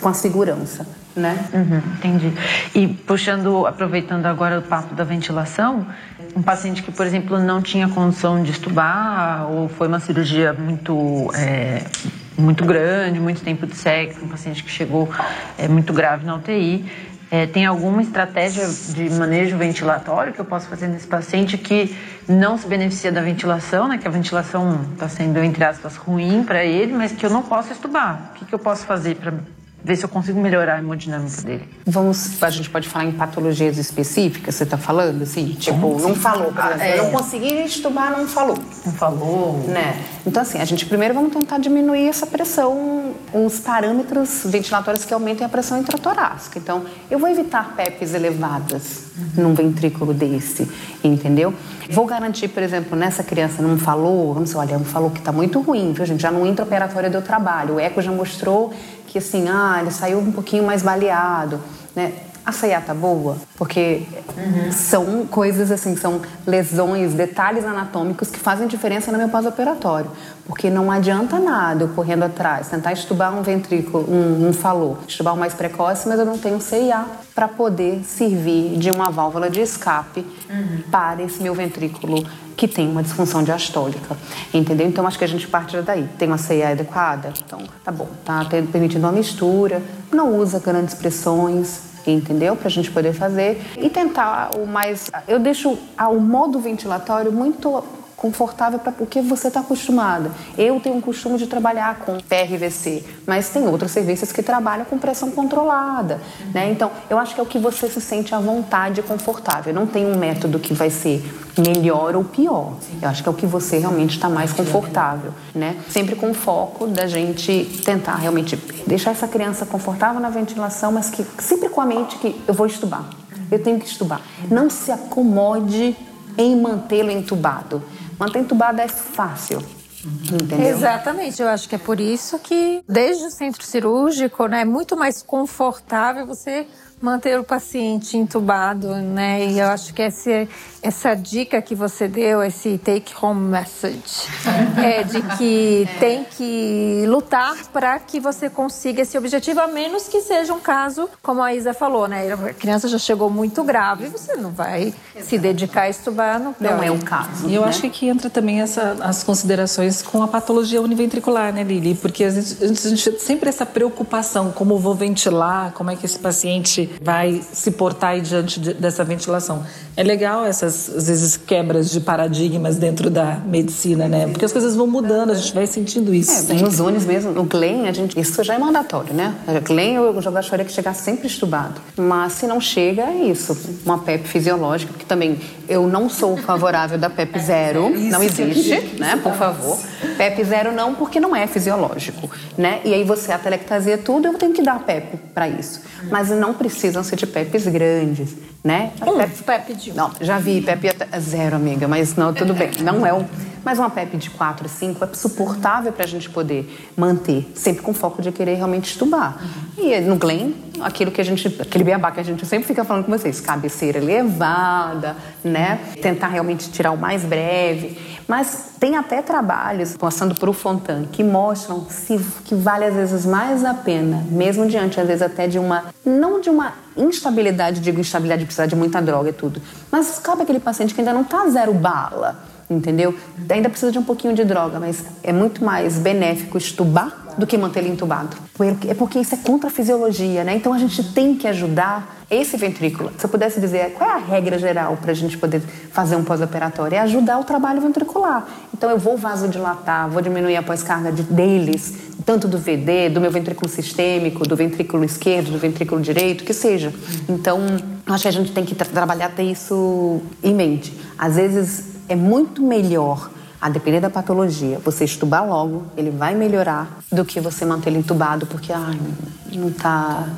com a segurança, né? Uhum, entendi. E puxando, aproveitando agora o papo da ventilação, um paciente que, por exemplo, não tinha condição de estubar ou foi uma cirurgia muito é, muito grande, muito tempo de sexo, um paciente que chegou é, muito grave na UTI, é, tem alguma estratégia de manejo ventilatório que eu posso fazer nesse paciente que não se beneficia da ventilação, né? Que a ventilação está sendo, entre aspas, ruim para ele, mas que eu não posso estubar. O que, que eu posso fazer para ver se eu consigo melhorar a hemodinâmica dele. Vamos, a gente pode falar em patologias específicas, você está falando, assim? Tipo, não falou, por exemplo, é. eu não consegui estubar, não falou. Não falou. Né? Então, assim, a gente primeiro vamos tentar diminuir essa pressão, os parâmetros ventilatórios que aumentem a pressão intratorácica. Então, eu vou evitar PEPs elevadas uhum. num ventrículo desse, entendeu? Vou garantir, por exemplo, nessa criança não falou, vamos dizer, olha, não falou que está muito ruim, viu, gente? Já no intraoperatório deu trabalho, o eco já mostrou que assim, ah, ele saiu um pouquinho mais baleado, né? A ceia tá boa, porque uhum. são coisas assim, são lesões, detalhes anatômicos que fazem diferença no meu pós-operatório. Porque não adianta nada eu correndo atrás, tentar estubar um ventrículo, um, um falou, estubar o mais precoce, mas eu não tenho CIA para poder servir de uma válvula de escape uhum. para esse meu ventrículo que tem uma disfunção diastólica, entendeu? Então acho que a gente parte daí. Tem uma CIA adequada? Então tá bom, tá permitindo uma mistura, não usa grandes pressões, entendeu? Para a gente poder fazer e tentar o mais. Eu deixo o modo ventilatório muito confortável para o que você está acostumada. Eu tenho um costume de trabalhar com PRVC, mas tem outros serviços que trabalham com pressão controlada, né? Então, eu acho que é o que você se sente à vontade e confortável. Não tem um método que vai ser melhor ou pior. Eu acho que é o que você realmente está mais confortável, né? Sempre com o foco da gente tentar realmente deixar essa criança confortável na ventilação, mas que sempre com a mente que eu vou estubar. Eu tenho que estudar. Não se acomode em mantê-lo entubado. Manter entubado é fácil. Entendeu? Exatamente, eu acho que é por isso que desde o centro cirúrgico né, é muito mais confortável você manter o paciente entubado, né? E eu acho que essa, essa dica que você deu, esse take home message, é de que tem que lutar para que você consiga esse objetivo, a menos que seja um caso, como a Isa falou, né? A criança já chegou muito grave, você não vai se dedicar a estubar no Não é o caso. E eu né? acho que aqui entra também essa, as considerações com a patologia univentricular, né, Lili? Porque a gente, a gente sempre essa preocupação, como vou ventilar, como é que esse paciente vai se portar aí diante de, dessa ventilação. É legal essas, às vezes, quebras de paradigmas dentro da medicina, né? Porque as coisas vão mudando, a gente vai sentindo isso. É, nos unes mesmo, no Glen, a gente, isso já é mandatório, né? Glen eu já gostaria que chegasse sempre estubado. Mas se não chega, é isso. Uma PEP fisiológica, porque também eu não sou favorável da PEP zero, não existe, né? Por favor. PEP zero não, porque não é fisiológico, né? E aí você atelectasia tudo, eu tenho que dar PEP para isso. Mas não precisam ser de PEPs grandes, né? PEP, PEP de um. Não, já vi PEP até zero, amiga, mas não, tudo bem. Não é um mas uma PEP de 4, 5 é suportável para a gente poder manter, sempre com foco de querer realmente estubar. E no Glen, aquilo que a gente, aquele beabá que a gente sempre fica falando com vocês, cabeceira elevada, né? Tentar realmente tirar o mais breve. Mas tem até trabalhos, passando por o Fontan, que mostram se, que vale às vezes mais a pena, mesmo diante às vezes até de uma, não de uma instabilidade, digo instabilidade de precisar de muita droga e tudo, mas cabe aquele paciente que ainda não está zero bala, entendeu? Ainda precisa de um pouquinho de droga, mas é muito mais benéfico estubar do que manter ele entubado. É porque isso é contra a fisiologia, né? Então a gente tem que ajudar esse ventrículo. Se eu pudesse dizer qual é a regra geral para a gente poder fazer um pós-operatório, é ajudar o trabalho ventricular. Então eu vou vasodilatar, vou diminuir a pós-carga de, deles, tanto do VD, do meu ventrículo sistêmico, do ventrículo esquerdo, do ventrículo direito, que seja. Então acho que a gente tem que tra trabalhar ter isso em mente. Às vezes é muito melhor a depender da patologia, você estubar logo, ele vai melhorar, do que você manter ele entubado, porque ai, não está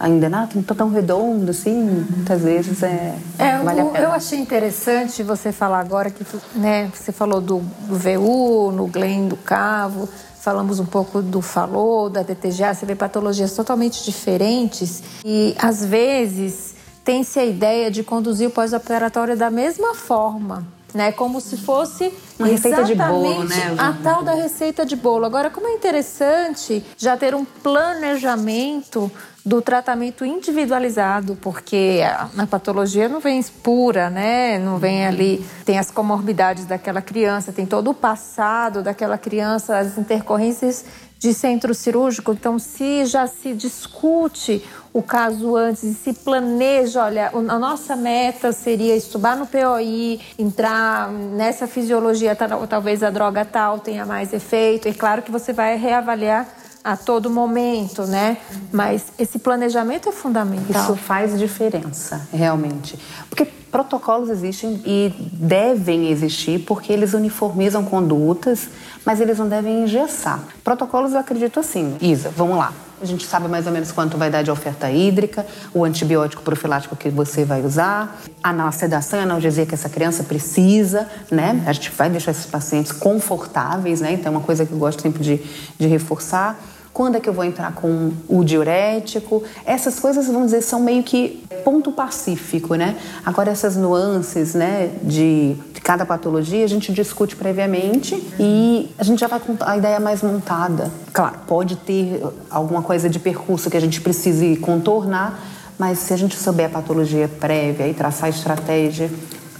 ainda nada, não está tão redondo assim, muitas vezes é, é vale a pena. Eu achei interessante você falar agora que né, você falou do, do VU, no Glen do Cavo, falamos um pouco do falou, da DTGA, você vê patologias totalmente diferentes e às vezes tem-se a ideia de conduzir o pós-operatório da mesma forma né? Como se fosse uma receita de bolo, né? A tal da receita de bolo. Agora, como é interessante já ter um planejamento do tratamento individualizado, porque a, patologia não vem pura, né? Não vem ali, tem as comorbidades daquela criança, tem todo o passado daquela criança, as intercorrências de centro cirúrgico. Então, se já se discute o caso antes e se planeja, olha, a nossa meta seria estubar no POI, entrar nessa fisiologia, talvez a droga tal tenha mais efeito. E claro que você vai reavaliar a todo momento, né? Mas esse planejamento é fundamental. Isso faz diferença, realmente. Porque protocolos existem e devem existir porque eles uniformizam condutas, mas eles não devem engessar. Protocolos eu acredito assim. Isa, vamos lá. A gente sabe mais ou menos quanto vai dar de oferta hídrica, o antibiótico profilático que você vai usar, a sedação e analgesia que essa criança precisa, né? A gente vai deixar esses pacientes confortáveis, né? Então é uma coisa que eu gosto sempre de, de reforçar quando é que eu vou entrar com o diurético. Essas coisas, vamos dizer, são meio que ponto pacífico, né? Agora, essas nuances, né, de, de cada patologia, a gente discute previamente e a gente já vai com a ideia mais montada. Claro, pode ter alguma coisa de percurso que a gente precise contornar, mas se a gente souber a patologia prévia e traçar estratégia,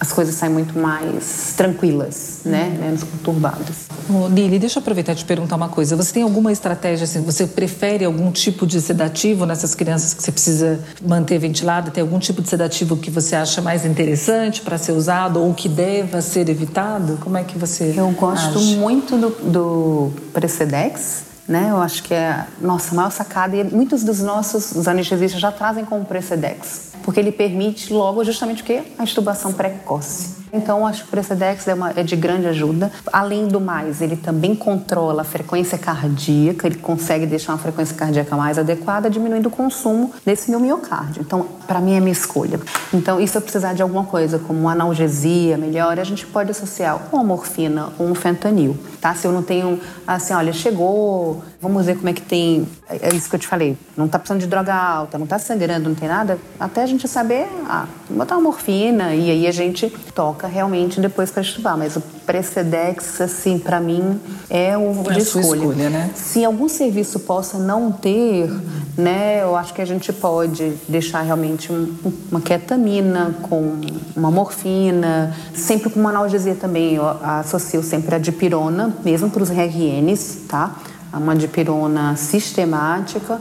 as coisas saem muito mais tranquilas, né? Menos conturbadas. Oh, Lili, deixa eu aproveitar e te perguntar uma coisa. Você tem alguma estratégia, assim, você prefere algum tipo de sedativo nessas crianças que você precisa manter ventilada? Tem algum tipo de sedativo que você acha mais interessante para ser usado ou que deva ser evitado? Como é que você Eu gosto age? muito do, do Precedex, né? Eu acho que é nossa maior sacada e muitos dos nossos os anestesistas já trazem com o Precedex, porque ele permite logo justamente o que a intubação precoce. Então, acho que o Precedex é, uma, é de grande ajuda. Além do mais, ele também controla a frequência cardíaca, ele consegue deixar uma frequência cardíaca mais adequada, diminuindo o consumo desse meu miocárdio. Então, para mim, é minha escolha. Então, e se eu precisar de alguma coisa, como analgesia melhor, a gente pode associar uma morfina ou um fentanil, tá? Se eu não tenho, assim, olha, chegou, vamos ver como é que tem, é isso que eu te falei, não tá precisando de droga alta, não tá sangrando, não tem nada, até a gente saber, ah, botar uma morfina e aí a gente toca realmente depois para estudar, mas o Precedex, assim, para mim é o é de escolha. escolha né? Se algum serviço possa não ter, né, eu acho que a gente pode deixar realmente um, uma ketamina com uma morfina, sempre com uma analgesia também, eu associo sempre a dipirona, mesmo para os RNs, tá? Uma dipirona sistemática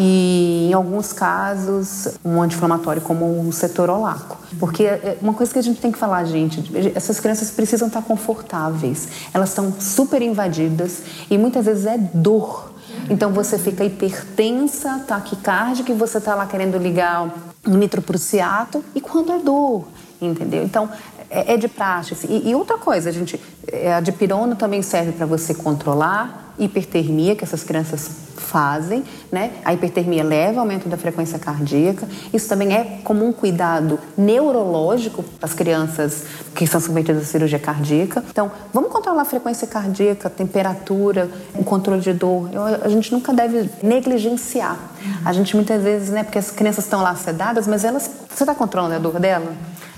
e, em alguns casos, um anti-inflamatório como o cetorolaco. Porque é uma coisa que a gente tem que falar, gente, essas crianças precisam estar confortáveis. Elas estão super invadidas e muitas vezes é dor. Então você fica hipertensa, taquicárdica e você está lá querendo ligar o nitroprusiato e quando é dor, entendeu? Então é, é de praxe. E, e outra coisa, gente, é, a dipirona também serve para você controlar hipertermia que essas crianças fazem, né? A hipertermia leva ao aumento da frequência cardíaca. Isso também é como um cuidado neurológico para as crianças que são submetidas à cirurgia cardíaca. Então, vamos controlar a frequência cardíaca, temperatura, o controle de dor. Eu, a gente nunca deve negligenciar. A gente muitas vezes, né? Porque as crianças estão lá sedadas, mas elas, você está controlando a dor dela?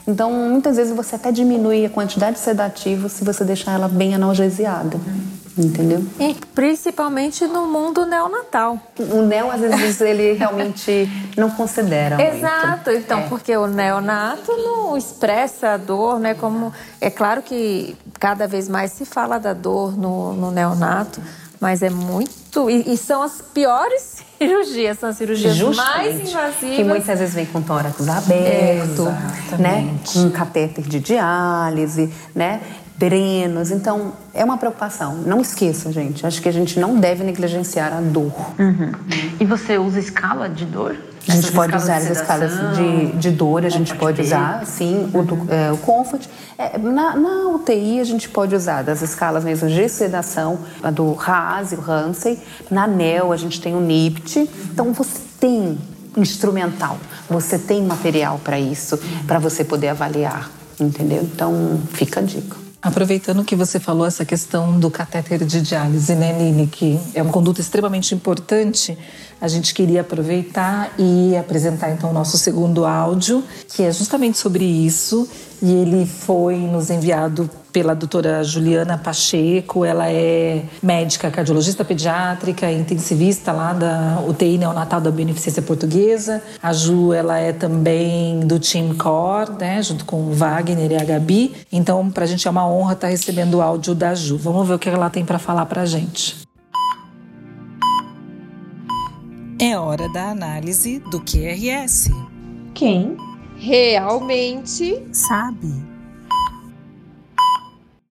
Então, muitas vezes você até diminui a quantidade de sedativo se você deixar ela bem analgesiada. Entendeu? E principalmente no mundo neonatal. O neo, às vezes, ele realmente não considera. Exato. Muito. Então, é. porque o neonato não expressa a dor, né? Como é claro que cada vez mais se fala da dor no, no neonato, mas é muito. E, e são as piores cirurgias, são as cirurgias Justamente, mais invasivas. Que muitas vezes vem com tórax aberto, né? Com catéter de diálise, né? Drenos. Então, é uma preocupação. Não esqueça, gente. Acho que a gente não deve negligenciar a dor. Uhum. E você usa escala de dor? A gente pode usar as escalas de, de dor, a gente pode usar, sim, o, do, é, o Comfort. É, na, na, UTI, a gente pode usar das escalas mesmo de sedação, a do RAS e o Hansen. Na NEL, a gente tem o NIPT. Então, você tem instrumental, você tem material para isso, para você poder avaliar, entendeu? Então, fica a dica. Aproveitando que você falou essa questão do catéter de diálise, né, Nini, que é uma conduta extremamente importante, a gente queria aproveitar e apresentar então o nosso segundo áudio, que é justamente sobre isso, e ele foi nos enviado pela doutora Juliana Pacheco. Ela é médica cardiologista pediátrica, intensivista lá da UTI neonatal da Beneficência Portuguesa. A Ju, ela é também do Team Core, né, junto com o Wagner e a Gabi. Então, para a gente é uma honra estar tá recebendo o áudio da Ju. Vamos ver o que ela tem para falar para a gente. É hora da análise do QRS. Quem realmente sabe.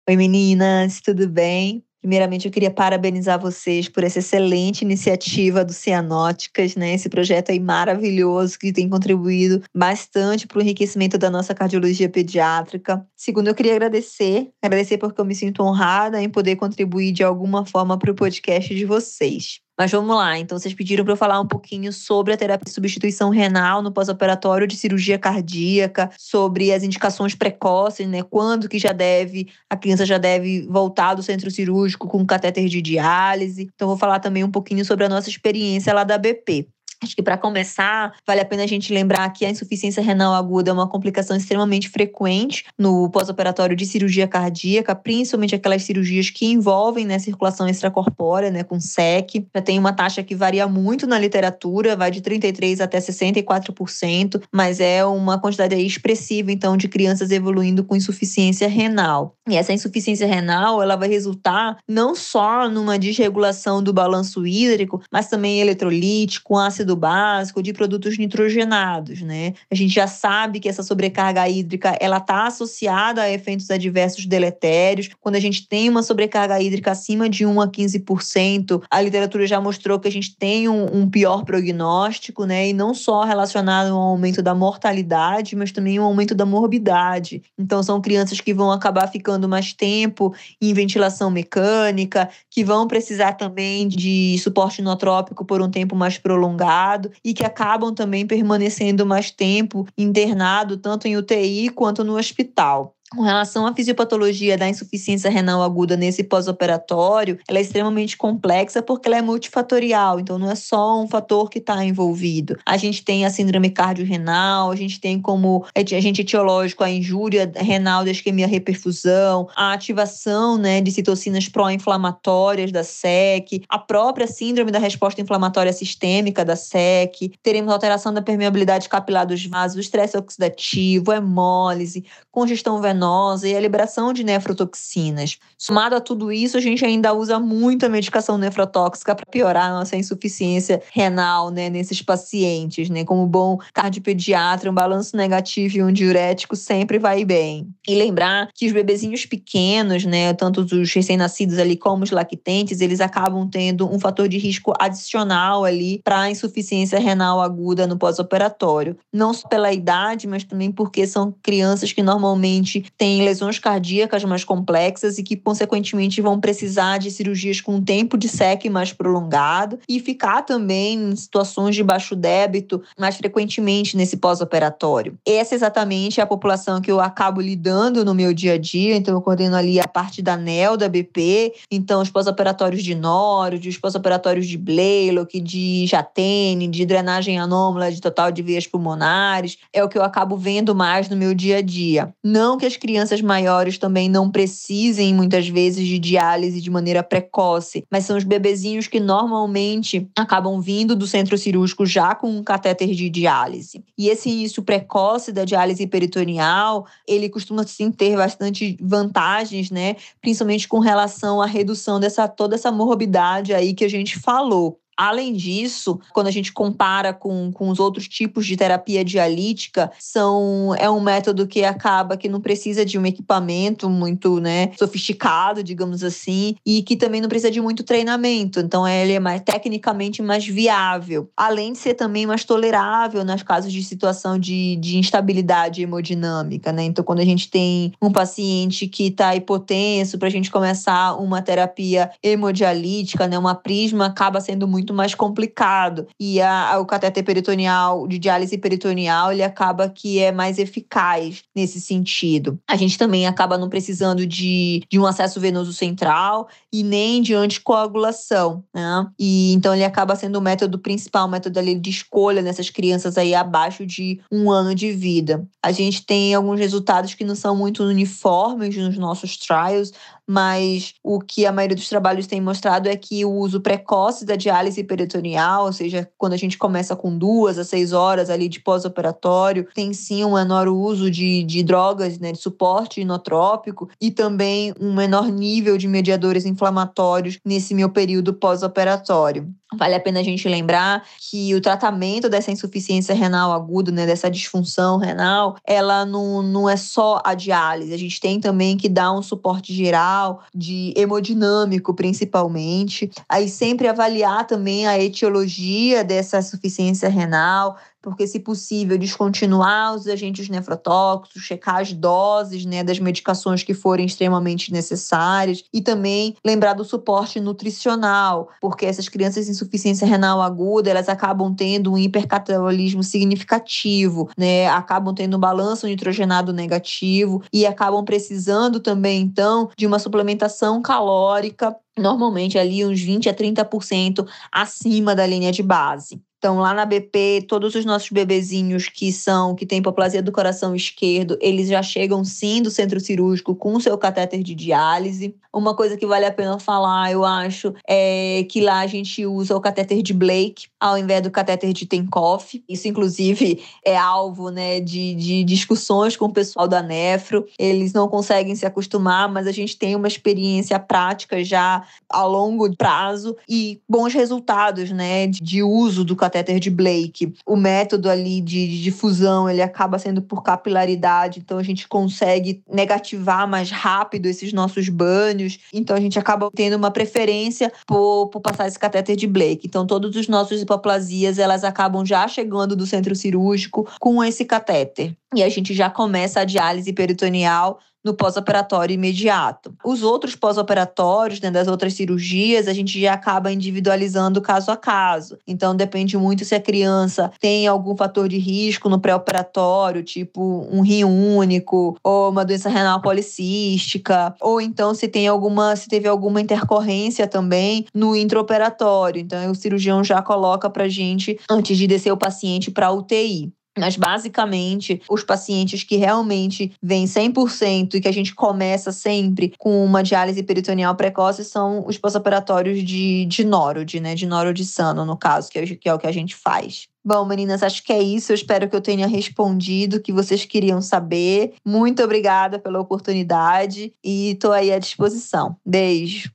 Oi meninas, tudo bem? Primeiramente, eu queria parabenizar vocês por essa excelente iniciativa do Cianóticas, né? Esse projeto aí maravilhoso que tem contribuído bastante para o enriquecimento da nossa cardiologia pediátrica. Segundo, eu queria agradecer, agradecer porque eu me sinto honrada em poder contribuir de alguma forma para o podcast de vocês. Mas vamos lá, então vocês pediram para eu falar um pouquinho sobre a terapia de substituição renal no pós-operatório de cirurgia cardíaca, sobre as indicações precoces, né? Quando que já deve, a criança já deve voltar do centro cirúrgico com catéter de diálise. Então vou falar também um pouquinho sobre a nossa experiência lá da BP. Acho que para começar, vale a pena a gente lembrar que a insuficiência renal aguda é uma complicação extremamente frequente no pós-operatório de cirurgia cardíaca, principalmente aquelas cirurgias que envolvem né, circulação extracorpórea, né, com SEC. Já tem uma taxa que varia muito na literatura, vai de 33% até 64%, mas é uma quantidade expressiva, então, de crianças evoluindo com insuficiência renal. E essa insuficiência renal, ela vai resultar não só numa desregulação do balanço hídrico, mas também eletrolítico, ácido ácido básico, de produtos nitrogenados, né? A gente já sabe que essa sobrecarga hídrica ela está associada a efeitos adversos deletérios. Quando a gente tem uma sobrecarga hídrica acima de 1 a 15%, a literatura já mostrou que a gente tem um, um pior prognóstico, né? E não só relacionado ao aumento da mortalidade, mas também ao aumento da morbidade. Então, são crianças que vão acabar ficando mais tempo em ventilação mecânica, que vão precisar também de suporte inotrópico por um tempo mais prolongado e que acabam também permanecendo mais tempo internado, tanto em UTI quanto no hospital. Com relação à fisiopatologia da insuficiência renal aguda nesse pós-operatório, ela é extremamente complexa porque ela é multifatorial, então não é só um fator que está envolvido. A gente tem a síndrome cardiorrenal, a gente tem como agente etiológico a injúria renal da isquemia reperfusão, a ativação né, de citocinas pró-inflamatórias da SEC, a própria síndrome da resposta inflamatória sistêmica da SEC, teremos alteração da permeabilidade capilar dos vasos, estresse oxidativo, hemólise, congestão venosa e a liberação de nefrotoxinas. Somado a tudo isso, a gente ainda usa muita medicação nefrotóxica para piorar a nossa insuficiência renal né, nesses pacientes. Né? Como bom cardiopediatra, um balanço negativo e um diurético sempre vai bem. E lembrar que os bebezinhos pequenos, né, tanto os recém-nascidos ali como os lactentes, eles acabam tendo um fator de risco adicional ali para a insuficiência renal aguda no pós-operatório. Não só pela idade, mas também porque são crianças que normalmente têm lesões cardíacas mais complexas e que, consequentemente, vão precisar de cirurgias com um tempo de SEC mais prolongado e ficar também em situações de baixo débito mais frequentemente nesse pós-operatório. Essa é exatamente a população que eu acabo lidando no meu dia a dia, então eu coordeno ali a parte da NEL, da BP, então os pós-operatórios de Noro, os pós-operatórios de Blaylock, de Jatene, de drenagem anômala, de total de veias pulmonares, é o que eu acabo vendo mais no meu dia a dia. Não que as crianças maiores também não precisem muitas vezes de diálise de maneira precoce, mas são os bebezinhos que normalmente acabam vindo do centro cirúrgico já com um catéter de diálise. E esse início precoce da diálise peritoneal, ele costuma sim ter bastante vantagens, né? Principalmente com relação à redução dessa toda essa morbidade aí que a gente falou. Além disso, quando a gente compara com, com os outros tipos de terapia dialítica, são, é um método que acaba que não precisa de um equipamento muito né, sofisticado, digamos assim, e que também não precisa de muito treinamento. Então, ele é mais tecnicamente mais viável. Além de ser também mais tolerável nos casos de situação de, de instabilidade hemodinâmica. Né? Então, quando a gente tem um paciente que está hipotenso, para a gente começar uma terapia hemodialítica, né, uma prisma, acaba sendo muito muito mais complicado. E a, a, o cateter peritoneal, de diálise peritoneal, ele acaba que é mais eficaz nesse sentido. A gente também acaba não precisando de, de um acesso venoso central e nem de anticoagulação, né? E então ele acaba sendo o método principal, o método ali de escolha nessas crianças aí abaixo de um ano de vida. A gente tem alguns resultados que não são muito uniformes nos nossos trials, mas o que a maioria dos trabalhos tem mostrado é que o uso precoce da diálise peritoneal, ou seja, quando a gente começa com duas a seis horas ali de pós-operatório, tem sim um menor uso de, de drogas, né, de suporte inotrópico e também um menor nível de mediadores inflamatórios nesse meu período pós-operatório. Vale a pena a gente lembrar que o tratamento dessa insuficiência renal aguda, né, dessa disfunção renal, ela não, não é só a diálise. A gente tem também que dar um suporte geral, de hemodinâmico principalmente. Aí sempre avaliar também a etiologia dessa insuficiência renal, porque, se possível, descontinuar os agentes nefrotóxicos, checar as doses né, das medicações que forem extremamente necessárias e também lembrar do suporte nutricional, porque essas crianças em insuficiência renal aguda, elas acabam tendo um hipercatabolismo significativo, né, acabam tendo um balanço nitrogenado negativo e acabam precisando também, então, de uma suplementação calórica normalmente ali uns 20 a 30% acima da linha de base. Então, lá na BP, todos os nossos bebezinhos que são, que têm hipoplasia do coração esquerdo, eles já chegam sim do centro cirúrgico com o seu catéter de diálise. Uma coisa que vale a pena falar, eu acho, é que lá a gente usa o catéter de Blake ao invés do catéter de Tenkoff. Isso, inclusive, é alvo né, de, de discussões com o pessoal da Nefro. Eles não conseguem se acostumar, mas a gente tem uma experiência prática já a longo prazo e bons resultados né, de uso do catéter de Blake, o método ali de, de difusão, ele acaba sendo por capilaridade, então a gente consegue negativar mais rápido esses nossos banhos, então a gente acaba tendo uma preferência por, por passar esse catéter de Blake. Então todos os nossos hipoplasias, elas acabam já chegando do centro cirúrgico com esse catéter. E a gente já começa a diálise peritoneal no pós-operatório imediato. Os outros pós-operatórios, né, das outras cirurgias, a gente já acaba individualizando caso a caso. Então depende muito se a criança tem algum fator de risco no pré-operatório, tipo um rim único, ou uma doença renal policística, ou então se tem alguma, se teve alguma intercorrência também no intraoperatório. Então o cirurgião já coloca pra gente antes de descer o paciente para UTI. Mas, basicamente, os pacientes que realmente vêm 100% e que a gente começa sempre com uma diálise peritoneal precoce são os pós-operatórios de, de Norod, né? De Norod sano, no caso, que é, que é o que a gente faz. Bom, meninas, acho que é isso. Eu espero que eu tenha respondido o que vocês queriam saber. Muito obrigada pela oportunidade e estou aí à disposição. Beijo.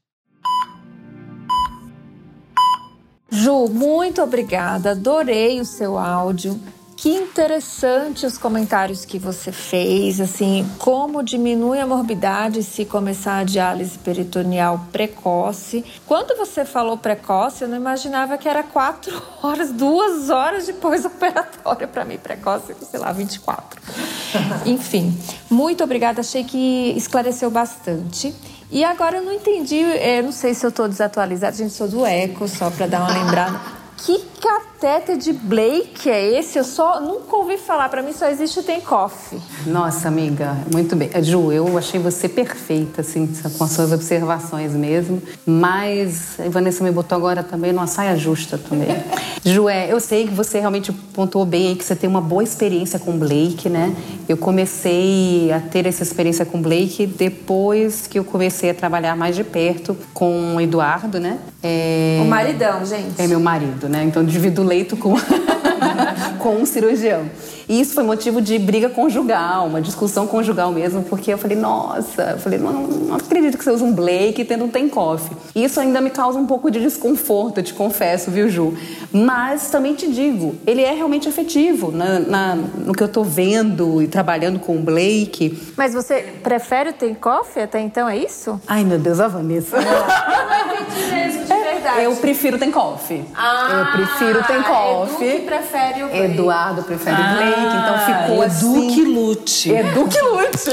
Ju, muito obrigada. Adorei o seu áudio. Que interessante os comentários que você fez, assim, como diminui a morbidade se começar a diálise peritoneal precoce. Quando você falou precoce, eu não imaginava que era quatro horas, duas horas depois do operatório. Para mim, precoce, sei lá, 24. Enfim, muito obrigada. Achei que esclareceu bastante. E agora eu não entendi, eu é, não sei se eu estou desatualizada, gente, sou do Eco, só para dar uma lembrada. Que catéter de Blake é esse? Eu só nunca ouvi falar. Para mim só existe o Tem Coffee. Nossa, amiga, muito bem. Ju, eu achei você perfeita, assim, com as suas observações mesmo. Mas a Vanessa me botou agora também numa saia justa também. Ju, é, eu sei que você realmente pontuou bem aí que você tem uma boa experiência com Blake, né? Eu comecei a ter essa experiência com Blake depois que eu comecei a trabalhar mais de perto com o Eduardo, né? É... O maridão, gente. É meu marido, né? Então divido o leito com, com um cirurgião. E isso foi motivo de briga conjugal, uma discussão conjugal mesmo, porque eu falei, nossa, eu falei, não, não acredito que você usa um Blake tendo um tem coffee. Isso ainda me causa um pouco de desconforto, te confesso, viu, Ju? Mas também te digo, ele é realmente efetivo na, na no que eu tô vendo e trabalhando com o Blake. Mas você prefere o tem coffee até então, é isso? Ai, meu Deus, a Vanessa. verdade. Eu prefiro tem coffee. Ah, eu prefiro tem coffee. Edu prefere o Blake. Eduardo prefere o Blake, então ficou Edu assim. que lute. Edu que lute.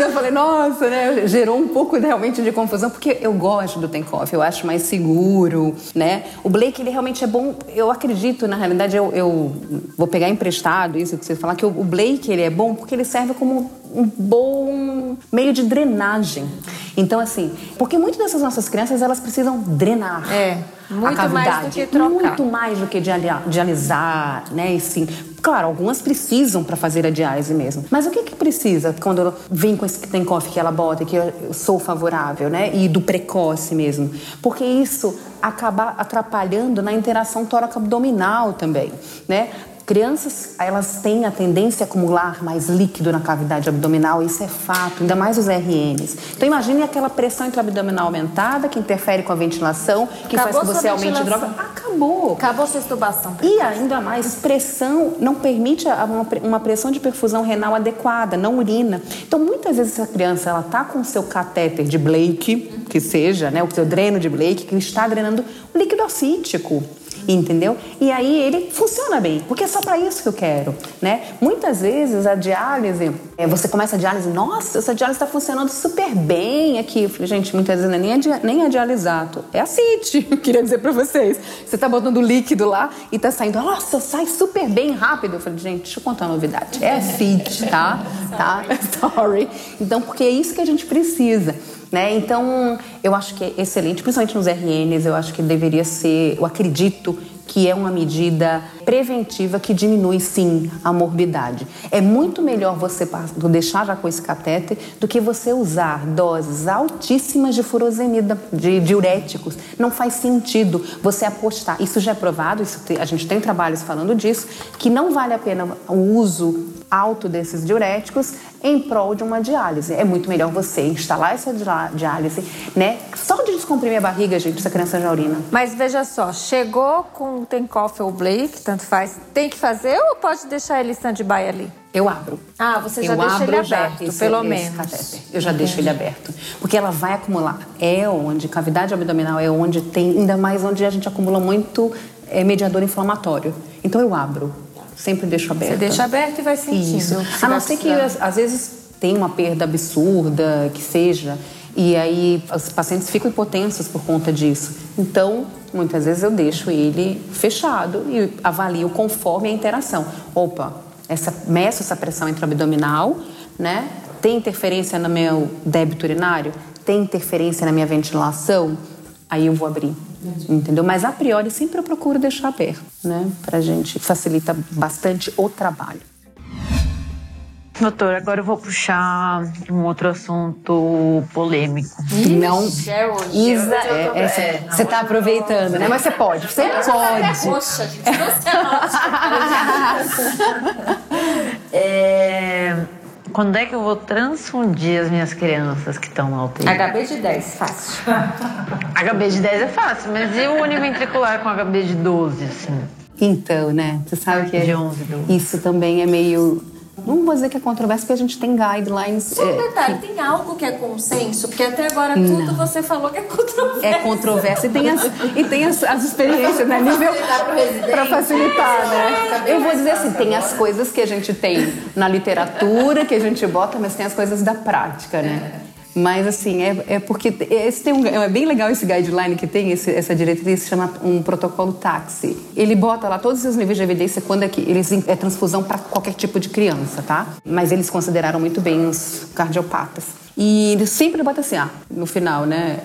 Eu falei, nossa, né? Gerou um pouco realmente de confusão, porque eu gosto do Tem Coffee, eu acho mais seguro, né? O Blake, ele realmente é bom, eu acredito, na realidade, eu, eu vou pegar emprestado isso que você falar, que o, o Blake, ele é bom porque ele serve como um bom meio de drenagem. Então, assim, porque muitas dessas nossas crianças, elas precisam drenar. É, muito a cavidade. mais do que trocar. Muito mais do que dialisar, né? E sim, claro, algumas precisam para fazer a diálise mesmo. Mas o que que precisa quando vem com esse tem coffee que ela bota, que eu sou favorável, né? E do precoce mesmo. Porque isso acaba atrapalhando na interação tóraco-abdominal também, né? Crianças, elas têm a tendência a acumular mais líquido na cavidade abdominal, isso é fato, ainda mais os RNs. Então imagine aquela pressão intraabdominal aumentada que interfere com a ventilação, que Acabou faz que você aumente droga. Acabou. Acabou sua estubação. E ainda mais, pressão não permite uma, pre- uma pressão de perfusão renal adequada, não urina. Então, muitas vezes essa criança ela tá com o seu catéter de Blake, que seja, né, o seu dreno de Blake, que está drenando líquido acítico. Entendeu? E aí ele funciona bem, porque é só para isso que eu quero, né? Muitas vezes a diálise, é, você começa a diálise, nossa, essa diálise está funcionando super bem aqui. Falei, gente, muitas vezes não é nem a, nem a dialisato, é a CIT, eu queria dizer para vocês. Você tá botando líquido lá e tá saindo, nossa, sai super bem rápido. Eu falei, gente, deixa eu contar uma novidade. É a CIT, tá? tá? Sorry. Então, porque é isso que a gente precisa. Né? Então, eu acho que é excelente, principalmente nos RNs, eu acho que deveria ser, eu acredito que é uma medida preventiva que diminui sim a morbidade. É muito melhor você deixar já com esse catéter do que você usar doses altíssimas de furosemida, de diuréticos. Não faz sentido você apostar. Isso já é provado, isso a gente tem trabalhos falando disso, que não vale a pena o uso alto desses diuréticos em prol de uma diálise. É muito melhor você instalar essa diálise, né? Só de descomprimir a barriga, gente, essa criança já urina. Mas veja só, chegou com tem coffee ou Blake, tanto faz, tem que fazer ou pode deixar ele stand-by ali? Eu abro. Ah, você já eu deixa ele aberto, esse, pelo esse menos. Catéter. Eu já deixo ele aberto. Porque ela vai acumular. É onde, cavidade abdominal é onde tem, ainda mais onde a gente acumula muito é, mediador inflamatório. Então eu abro. Sempre deixo aberto. Você deixa aberto e vai sentindo. Isso. A não ser que às vezes tem uma perda absurda, que seja, e aí os pacientes ficam hipotensos por conta disso. Então, muitas vezes eu deixo ele fechado e avalio conforme a interação. Opa, essa, meço essa pressão intraabdominal, né? Tem interferência no meu débito urinário? Tem interferência na minha ventilação? Aí eu vou abrir. Entendeu? Mas a priori sempre eu procuro deixar aberto, né? Pra gente facilita bastante o trabalho. Doutor, agora eu vou puxar um outro assunto polêmico. Ixi, não. Isa, é, é, é, você está aproveitando, né? Mas você pode. Você pode. Poxa, gente, você é, quando é que eu vou transfundir as minhas crianças que estão na UTI? HB de 10, fácil. HB de 10 é fácil, mas e o univentricular com HB de 12, assim? Então, né? Você sabe que de 11, 12. isso também é meio não vou dizer que é controverso, porque a gente tem guidelines. Só um é, detalhe, que... tem algo que é consenso? Porque até agora tudo não. você falou que é controverso. É controverso. E tem as, e tem as, as experiências, né? Nível para facilitar, né? Eu vou dizer assim, tem as coisas que a gente tem na literatura, que a gente bota, mas tem as coisas da prática, né? Mas, assim, é, é porque esse tem um, é bem legal esse guideline que tem, esse, essa diretriz, se chama um protocolo táxi. Ele bota lá todos os níveis de evidência quando é que eles é transfusão para qualquer tipo de criança, tá? Mas eles consideraram muito bem os cardiopatas. E ele sempre bota assim, ah, no final, né?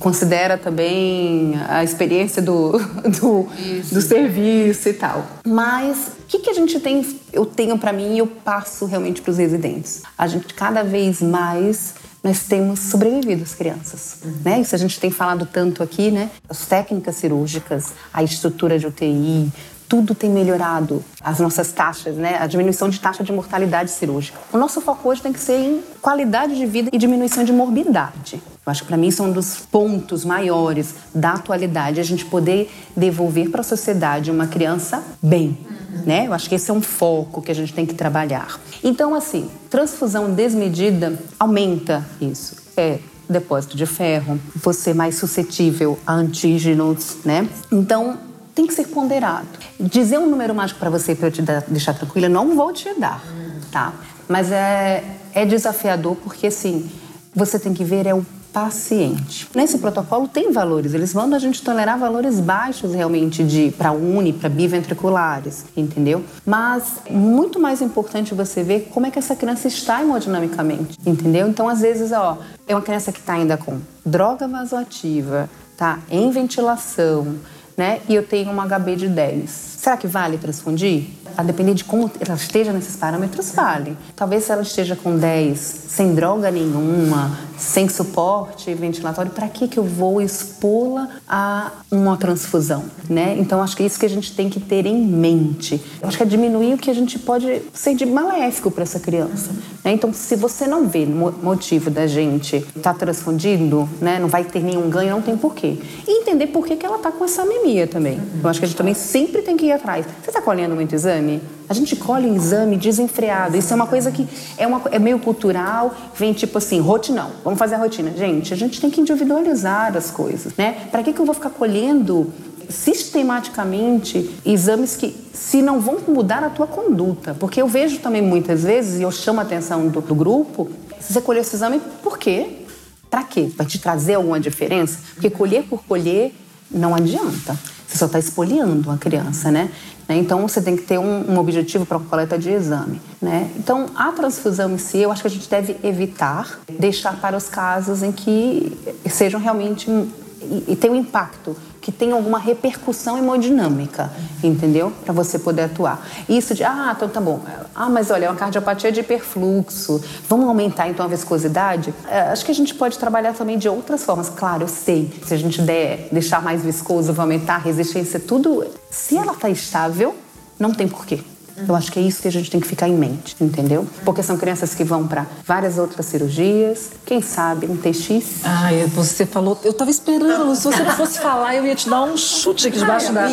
Considera também a experiência do, do, do serviço e tal. Mas o que, que a gente tem, eu tenho para mim e eu passo realmente para os residentes? A gente cada vez mais nós temos sobrevivido as crianças. Uhum. Né? Isso a gente tem falado tanto aqui, né? As técnicas cirúrgicas, a estrutura de UTI, tudo tem melhorado as nossas taxas, né? A diminuição de taxa de mortalidade cirúrgica. O nosso foco hoje tem que ser em qualidade de vida e diminuição de morbidade. Eu acho que para mim são um dos pontos maiores da atualidade a gente poder devolver para a sociedade uma criança bem. Né? Eu acho que esse é um foco que a gente tem que trabalhar. Então, assim, transfusão desmedida aumenta isso. É depósito de ferro, você mais suscetível a antígenos, né? Então, tem que ser ponderado. Dizer um número mágico para você para eu te dar, deixar tranquila, não vou te dar, tá? Mas é, é desafiador porque, assim, você tem que ver é o paciente. Nesse protocolo tem valores, eles mandam a gente tolerar valores baixos realmente de para uni, para biventriculares, entendeu? Mas muito mais importante você ver como é que essa criança está hemodinamicamente, entendeu? Então às vezes, ó, é uma criança que está ainda com droga vasoativa, tá em ventilação, né? E eu tenho um HB de 10. Será que vale transfundir? A depender de como ela esteja nesses parâmetros, vale. Talvez se ela esteja com 10, sem droga nenhuma, sem suporte ventilatório, para que, que eu vou expô-la a uma transfusão? Né? Então, acho que é isso que a gente tem que ter em mente. Eu acho que é diminuir o que a gente pode ser de maléfico para essa criança. Né? Então, se você não vê motivo da gente estar tá transfundindo, né? não vai ter nenhum ganho, não tem porquê. E entender por que, que ela está com essa anemia também. Eu acho que a gente também sempre tem que ir atrás. Você está colhendo muito exame? A gente colhe exame desenfreado. Isso é uma coisa que é, uma, é meio cultural, vem tipo assim, rotinão. Vamos fazer a rotina. Gente, a gente tem que individualizar as coisas, né? Para que, que eu vou ficar colhendo sistematicamente exames que se não vão mudar a tua conduta? Porque eu vejo também muitas vezes, e eu chamo a atenção do, do grupo, você colheu esse exame por quê? Para quê? Para te trazer alguma diferença? Porque colher por colher não adianta. Você só está espoliando a criança, né? Então, você tem que ter um, um objetivo para a coleta de exame. Né? Então, a transfusão em si, eu acho que a gente deve evitar, deixar para os casos em que sejam realmente e, e tem um impacto que tem alguma repercussão hemodinâmica, entendeu? Para você poder atuar. Isso de, ah, então tá bom. Ah, mas olha, é uma cardiopatia de hiperfluxo. Vamos aumentar então a viscosidade? É, acho que a gente pode trabalhar também de outras formas. Claro, eu sei. Se a gente der, deixar mais viscoso, vai aumentar a resistência, tudo. Se ela está estável, não tem porquê Eu acho que é isso que a gente tem que ficar em mente, entendeu? Porque são crianças que vão para várias outras cirurgias, quem sabe um TX. Ai, você falou, eu tava esperando, se você não fosse falar, eu ia te dar um chute aqui debaixo da,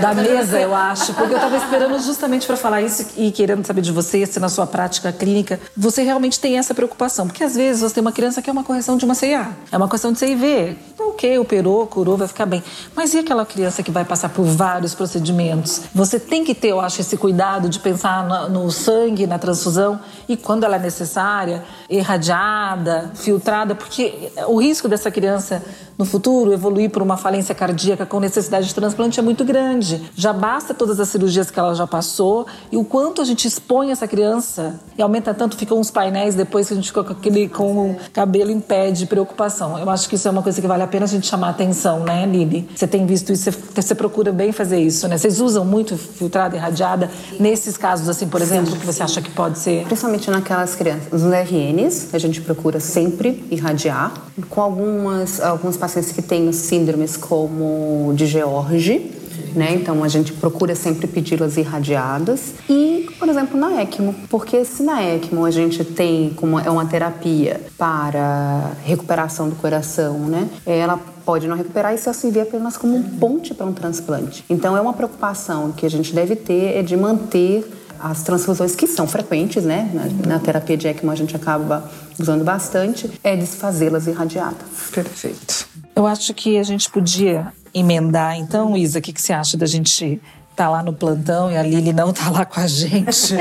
da mesa, eu acho, porque eu tava esperando justamente para falar isso e querendo saber de você, se na sua prática clínica, você realmente tem essa preocupação, porque às vezes você tem uma criança que é uma correção de uma CIA, é uma questão de CIV, ok, operou, curou, vai ficar bem, mas e aquela criança que vai passar por vários procedimentos? Você tem que ter, eu acho, esse cuidado de pensar no, no sangue, na transfusão e quando ela é necessária, irradiada, filtrada, porque o risco dessa criança no futuro evoluir para uma falência cardíaca com necessidade de transplante é muito grande. Já basta todas as cirurgias que ela já passou e o quanto a gente expõe essa criança e aumenta tanto, ficam uns painéis depois que a gente ficou com aquele com o cabelo em pé de preocupação. Eu acho que isso é uma coisa que vale a pena a gente chamar a atenção, né, Lili? Você tem visto isso, você, você procura bem fazer isso, né? Vocês usam muito filtrada, irradiada nesses casos assim, por exemplo, que você acha que pode ser? Principalmente naquelas crianças, nos RNs, a gente procura sempre irradiar com algumas alguns pacientes que têm síndromes como de George, né? Então a gente procura sempre pedi-las irradiadas. E, por exemplo, na ECMO, porque se na ECMO a gente tem como é uma terapia para recuperação do coração, né? Ela pode não recuperar e se servir apenas como um ponte para um transplante. Então é uma preocupação que a gente deve ter é de manter as transfusões que são frequentes, né? Na, na terapia de ECMO a gente acaba usando bastante, é desfazê-las irradiadas. Perfeito. Eu acho que a gente podia emendar, então, Isa, o que, que você acha da gente tá lá no plantão e a Lili não tá lá com a gente.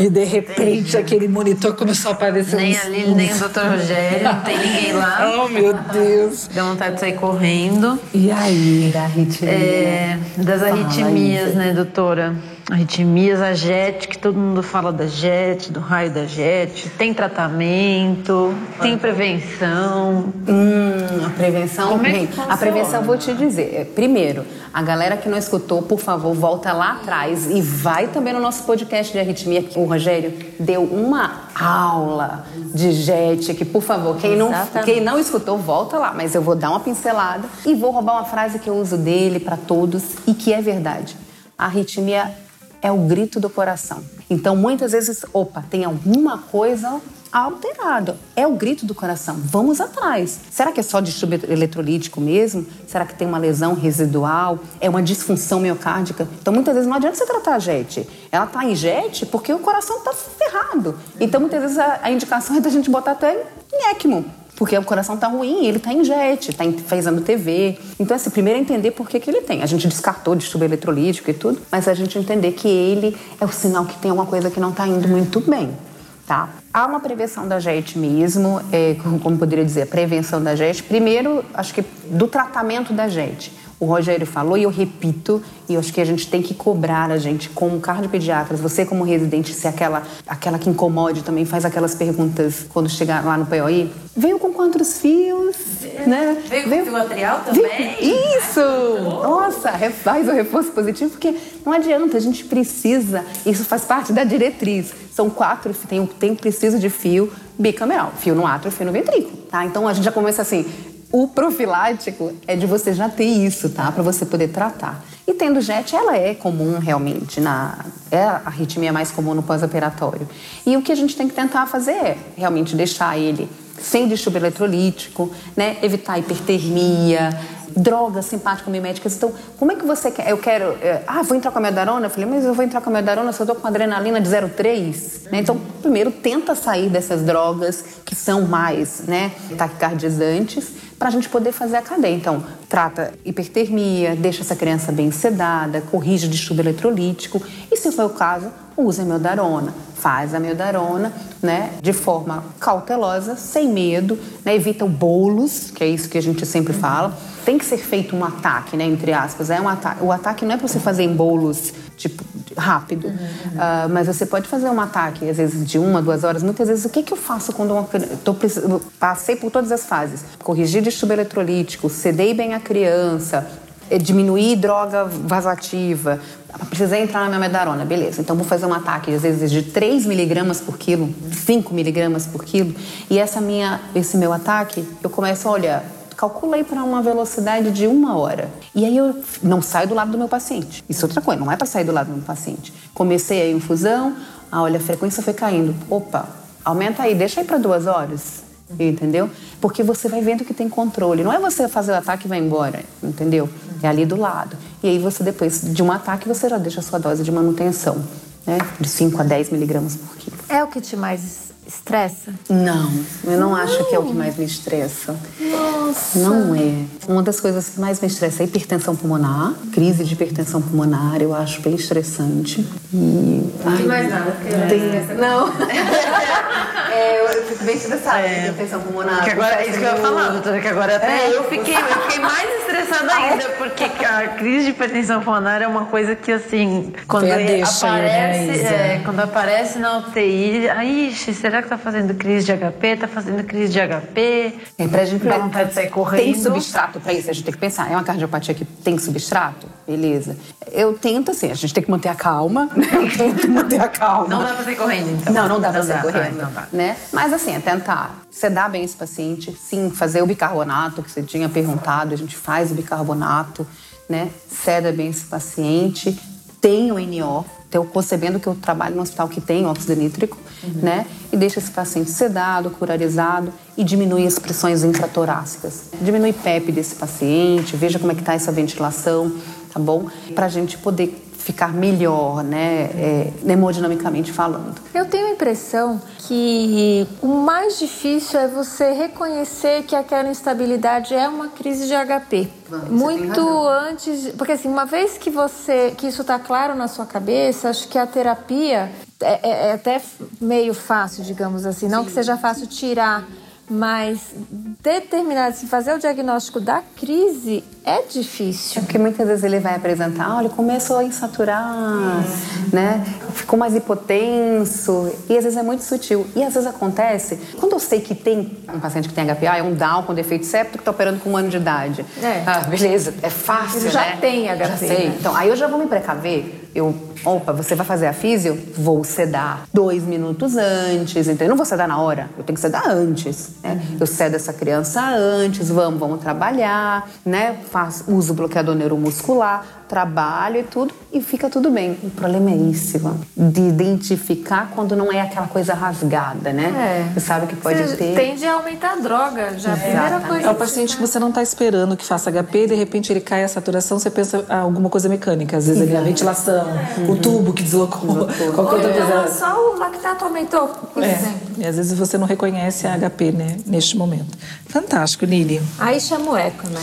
e de repente aquele monitor começou a aparecer Nem uns... a Lili, nem o Dr. Rogério, não tem ninguém lá. Oh, meu Deus. Deu vontade de sair correndo. E aí? Da arritmia. É, das arritmias, né, doutora? Arritmias, a JET, que todo mundo fala da JET, do raio da JET. Tem tratamento, tem prevenção. Hum, a prevenção, Como é bem, a prevenção vou te dizer. é, Primeiro, a galera que não escutou, por favor, volta lá atrás e vai também no nosso podcast de arritmia. O Rogério deu uma aula de JET, que por favor, quem não, Exatamente. quem não escutou, volta lá. Mas eu vou dar uma pincelada e vou roubar uma frase que eu uso dele para todos e que é verdade. A arritmia é o grito do coração. Então, muitas vezes, opa, tem alguma coisa alterada. É o grito do coração. Vamos atrás. Será que é só distúrbio eletrolítico mesmo? Será que tem uma lesão residual? É uma disfunção miocárdica? Então, muitas vezes não adianta você tratar a JET. Ela está em JET porque o coração está ferrado. Então, muitas vezes a, a indicação é da gente botar até em ECMO. Porque o coração tá ruim, ele tá em jet, tá em- fazendo TV. Então, assim, primeiro é entender por que, que ele tem. A gente descartou distúrbio eletrolítico e tudo, mas a gente entender que ele é o sinal que tem alguma coisa que não tá indo muito bem, tá? Há uma prevenção da JET mesmo, é, como como poderia dizer, prevenção da JET. Primeiro, acho que do tratamento da JET. O Rogério falou e eu repito, e eu acho que a gente tem que cobrar a gente como cardiopediatras, você como residente, se aquela, aquela que incomode também faz aquelas perguntas quando chegar lá no POI. Veio com quantos fios? Né? Veio com fio atrial Veio- também? Isso! Nossa, re- faz o reforço positivo, porque não adianta, a gente precisa, isso faz parte da diretriz. São quatro, tem, tem precisa de fio bicameral, fio no átrio, fio no ventrículo, tá? Então a gente já começa assim, o profilático é de você já ter isso, tá? Para você poder tratar. E tendo JET, ela é comum realmente, na, é a arritmia mais comum no pós-operatório. E o que a gente tem que tentar fazer é realmente deixar ele sem distúrbio eletrolítico, né? Evitar hipertermia, drogas simpático-miméticas. Então, como é que você quer? Eu quero. é, ah, vou entrar com a meldarona? Eu falei, mas eu vou entrar com a meldarona se eu tô com adrenalina de 0,3? Né? Então, primeiro, tenta sair dessas drogas que são mais né, taquicardiantes para a gente poder fazer a cadeia. Então, trata hipertermia, deixa essa criança bem sedada, corrige o distúrbio eletrolítico e, se for o caso, usa a meldarona. Faz a meldarona, né, de forma cautelosa, sem medo, né, evita o bolos, que é isso que a gente sempre fala. Tem que ser feito um ataque, né, entre aspas. É um ataque. O ataque não é para você fazer em bolos, tipo, rápido. Ah, mas você pode fazer um ataque, às vezes, de uma, duas horas. Muitas vezes, o que, que eu faço quando uma, tô, passei por todas as fases? Corrigir distúrbio eletrolítico, sedei bem a criança, eh, diminuir droga vasoativa, precisei entrar na minha medarona, beleza. Então vou fazer um ataque, às vezes, de 3 miligramas por quilo, 5 miligramas por quilo. E essa minha, esse meu ataque, eu começo, olha, calculei para uma velocidade de uma hora. E aí eu não saio do lado do meu paciente. Isso é outra coisa, não é para sair do lado do meu paciente. Comecei a infusão, ah, olha, a frequência foi caindo. Opa, aumenta aí, deixa aí para duas horas. Entendeu? Porque você vai vendo que tem controle. Não é você fazer o ataque e vai embora, entendeu? É ali do lado. E aí você depois de um ataque você já deixa a sua dose de manutenção, né? De 5 a 10 miligramas por quilo. É o que te mais estressa? Não, eu não, não, acho que é o que mais me estressa. Nossa. Não é. Uma das coisas que mais me estressa é a hipertensão pulmonar, crise de hipertensão pulmonar, eu acho bem estressante. E. Não tem mais nada. Tem... Não. é, eu fico bem estressada é. com hipertensão pulmonar. Que agora, é isso que eu ia falar, doutora, que agora até é. eu, fiquei, eu fiquei mais estressada ainda, porque a crise de hipertensão pulmonar é uma coisa que, assim, quando aparece, né, é, quando aparece na UTI, aí, será que tá fazendo crise de HP? Tá fazendo crise de HP? É, pra gente dá vontade de sair correndo. Tem substrato pra isso, a gente tem que pensar. É uma cardiopatia que tem substrato? Beleza. Eu tento, assim, a gente tem que manter a calma, né? Eu tento manter a calma. Não dá pra sair correndo, então. Não, não dá pra sair correndo. Não dá. Né? Mas, assim, é tentar sedar bem esse paciente, sim, fazer o bicarbonato que você tinha perguntado, a gente faz o bicarbonato, né? Ceda bem esse paciente, tem o NO, então, concebendo que eu trabalho no hospital que tem óxido nítrico, uhum. né? E deixa esse paciente sedado, curarizado e diminui as pressões intratorácicas. Diminui PEP desse paciente, veja como é que está essa ventilação, tá bom? Para a gente poder ficar melhor, né, é, hemodinamicamente falando. Eu tenho a impressão que o mais difícil é você reconhecer que aquela instabilidade é uma crise de HP. Muito antes, porque assim, uma vez que você, que isso está claro na sua cabeça, acho que a terapia é, é, é até meio fácil, digamos assim, Sim. não que seja fácil tirar mas determinar, se fazer o diagnóstico da crise é difícil. É porque muitas vezes ele vai apresentar, olha, começou a insaturar, né? Ficou mais hipotenso. E às vezes é muito sutil. E às vezes acontece, quando eu sei que tem um paciente que tem HPA, é um Down com defeito séptico que está operando com um ano de idade. É. Ah, beleza, é fácil, ele já né? tem HPA. Já sei. Então, aí eu já vou me precaver. Eu, opa, você vai fazer a físio? Vou sedar dois minutos antes, então eu não vou sedar na hora, eu tenho que sedar antes, né? Uhum. Eu cedo essa criança antes, vamos, vamos trabalhar, né? Faz, uso bloqueador neuromuscular, trabalho e tudo, e fica tudo bem. O problema é isso, de identificar quando não é aquela coisa rasgada, né? É. Você sabe que pode você ter. Tende a aumentar a droga, já. É. A primeira coisa. É o paciente que você não está esperando que faça HP, de repente ele cai a saturação, você pensa ah, alguma coisa mecânica, às vezes a ventilação, é. o tubo que deslocou, qualquer outra coisa. Só o lactato aumentou, por é. exemplo. E às vezes você não reconhece a HP, né, neste momento. Fantástico, Lili. Aí chama o eco, né?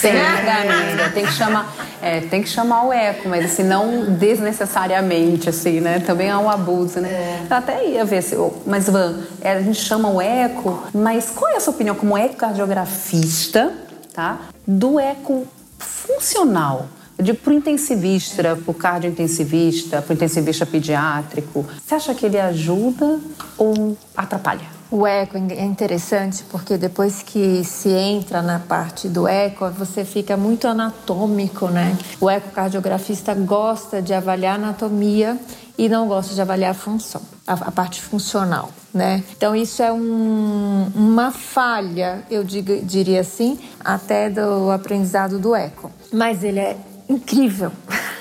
Tem, amiga, tem que chamar, é, tem que chamar o eco, mas assim, não desnecessariamente, assim, né? Também há um abuso, né? É. Eu até ia ver se. Mas, Van, é, a gente chama o eco, mas qual é a sua opinião como ecocardiografista, tá? Do eco funcional? Eu digo para o intensivista, para o cardiointensivista, para o intensivista pediátrico. Você acha que ele ajuda ou atrapalha? O eco é interessante porque depois que se entra na parte do eco, você fica muito anatômico, né? O ecocardiografista gosta de avaliar anatomia e não gosta de avaliar a função, a, parte funcional, né? Então isso é um, uma falha, eu diria assim, até do aprendizado do eco. Mas ele é incrível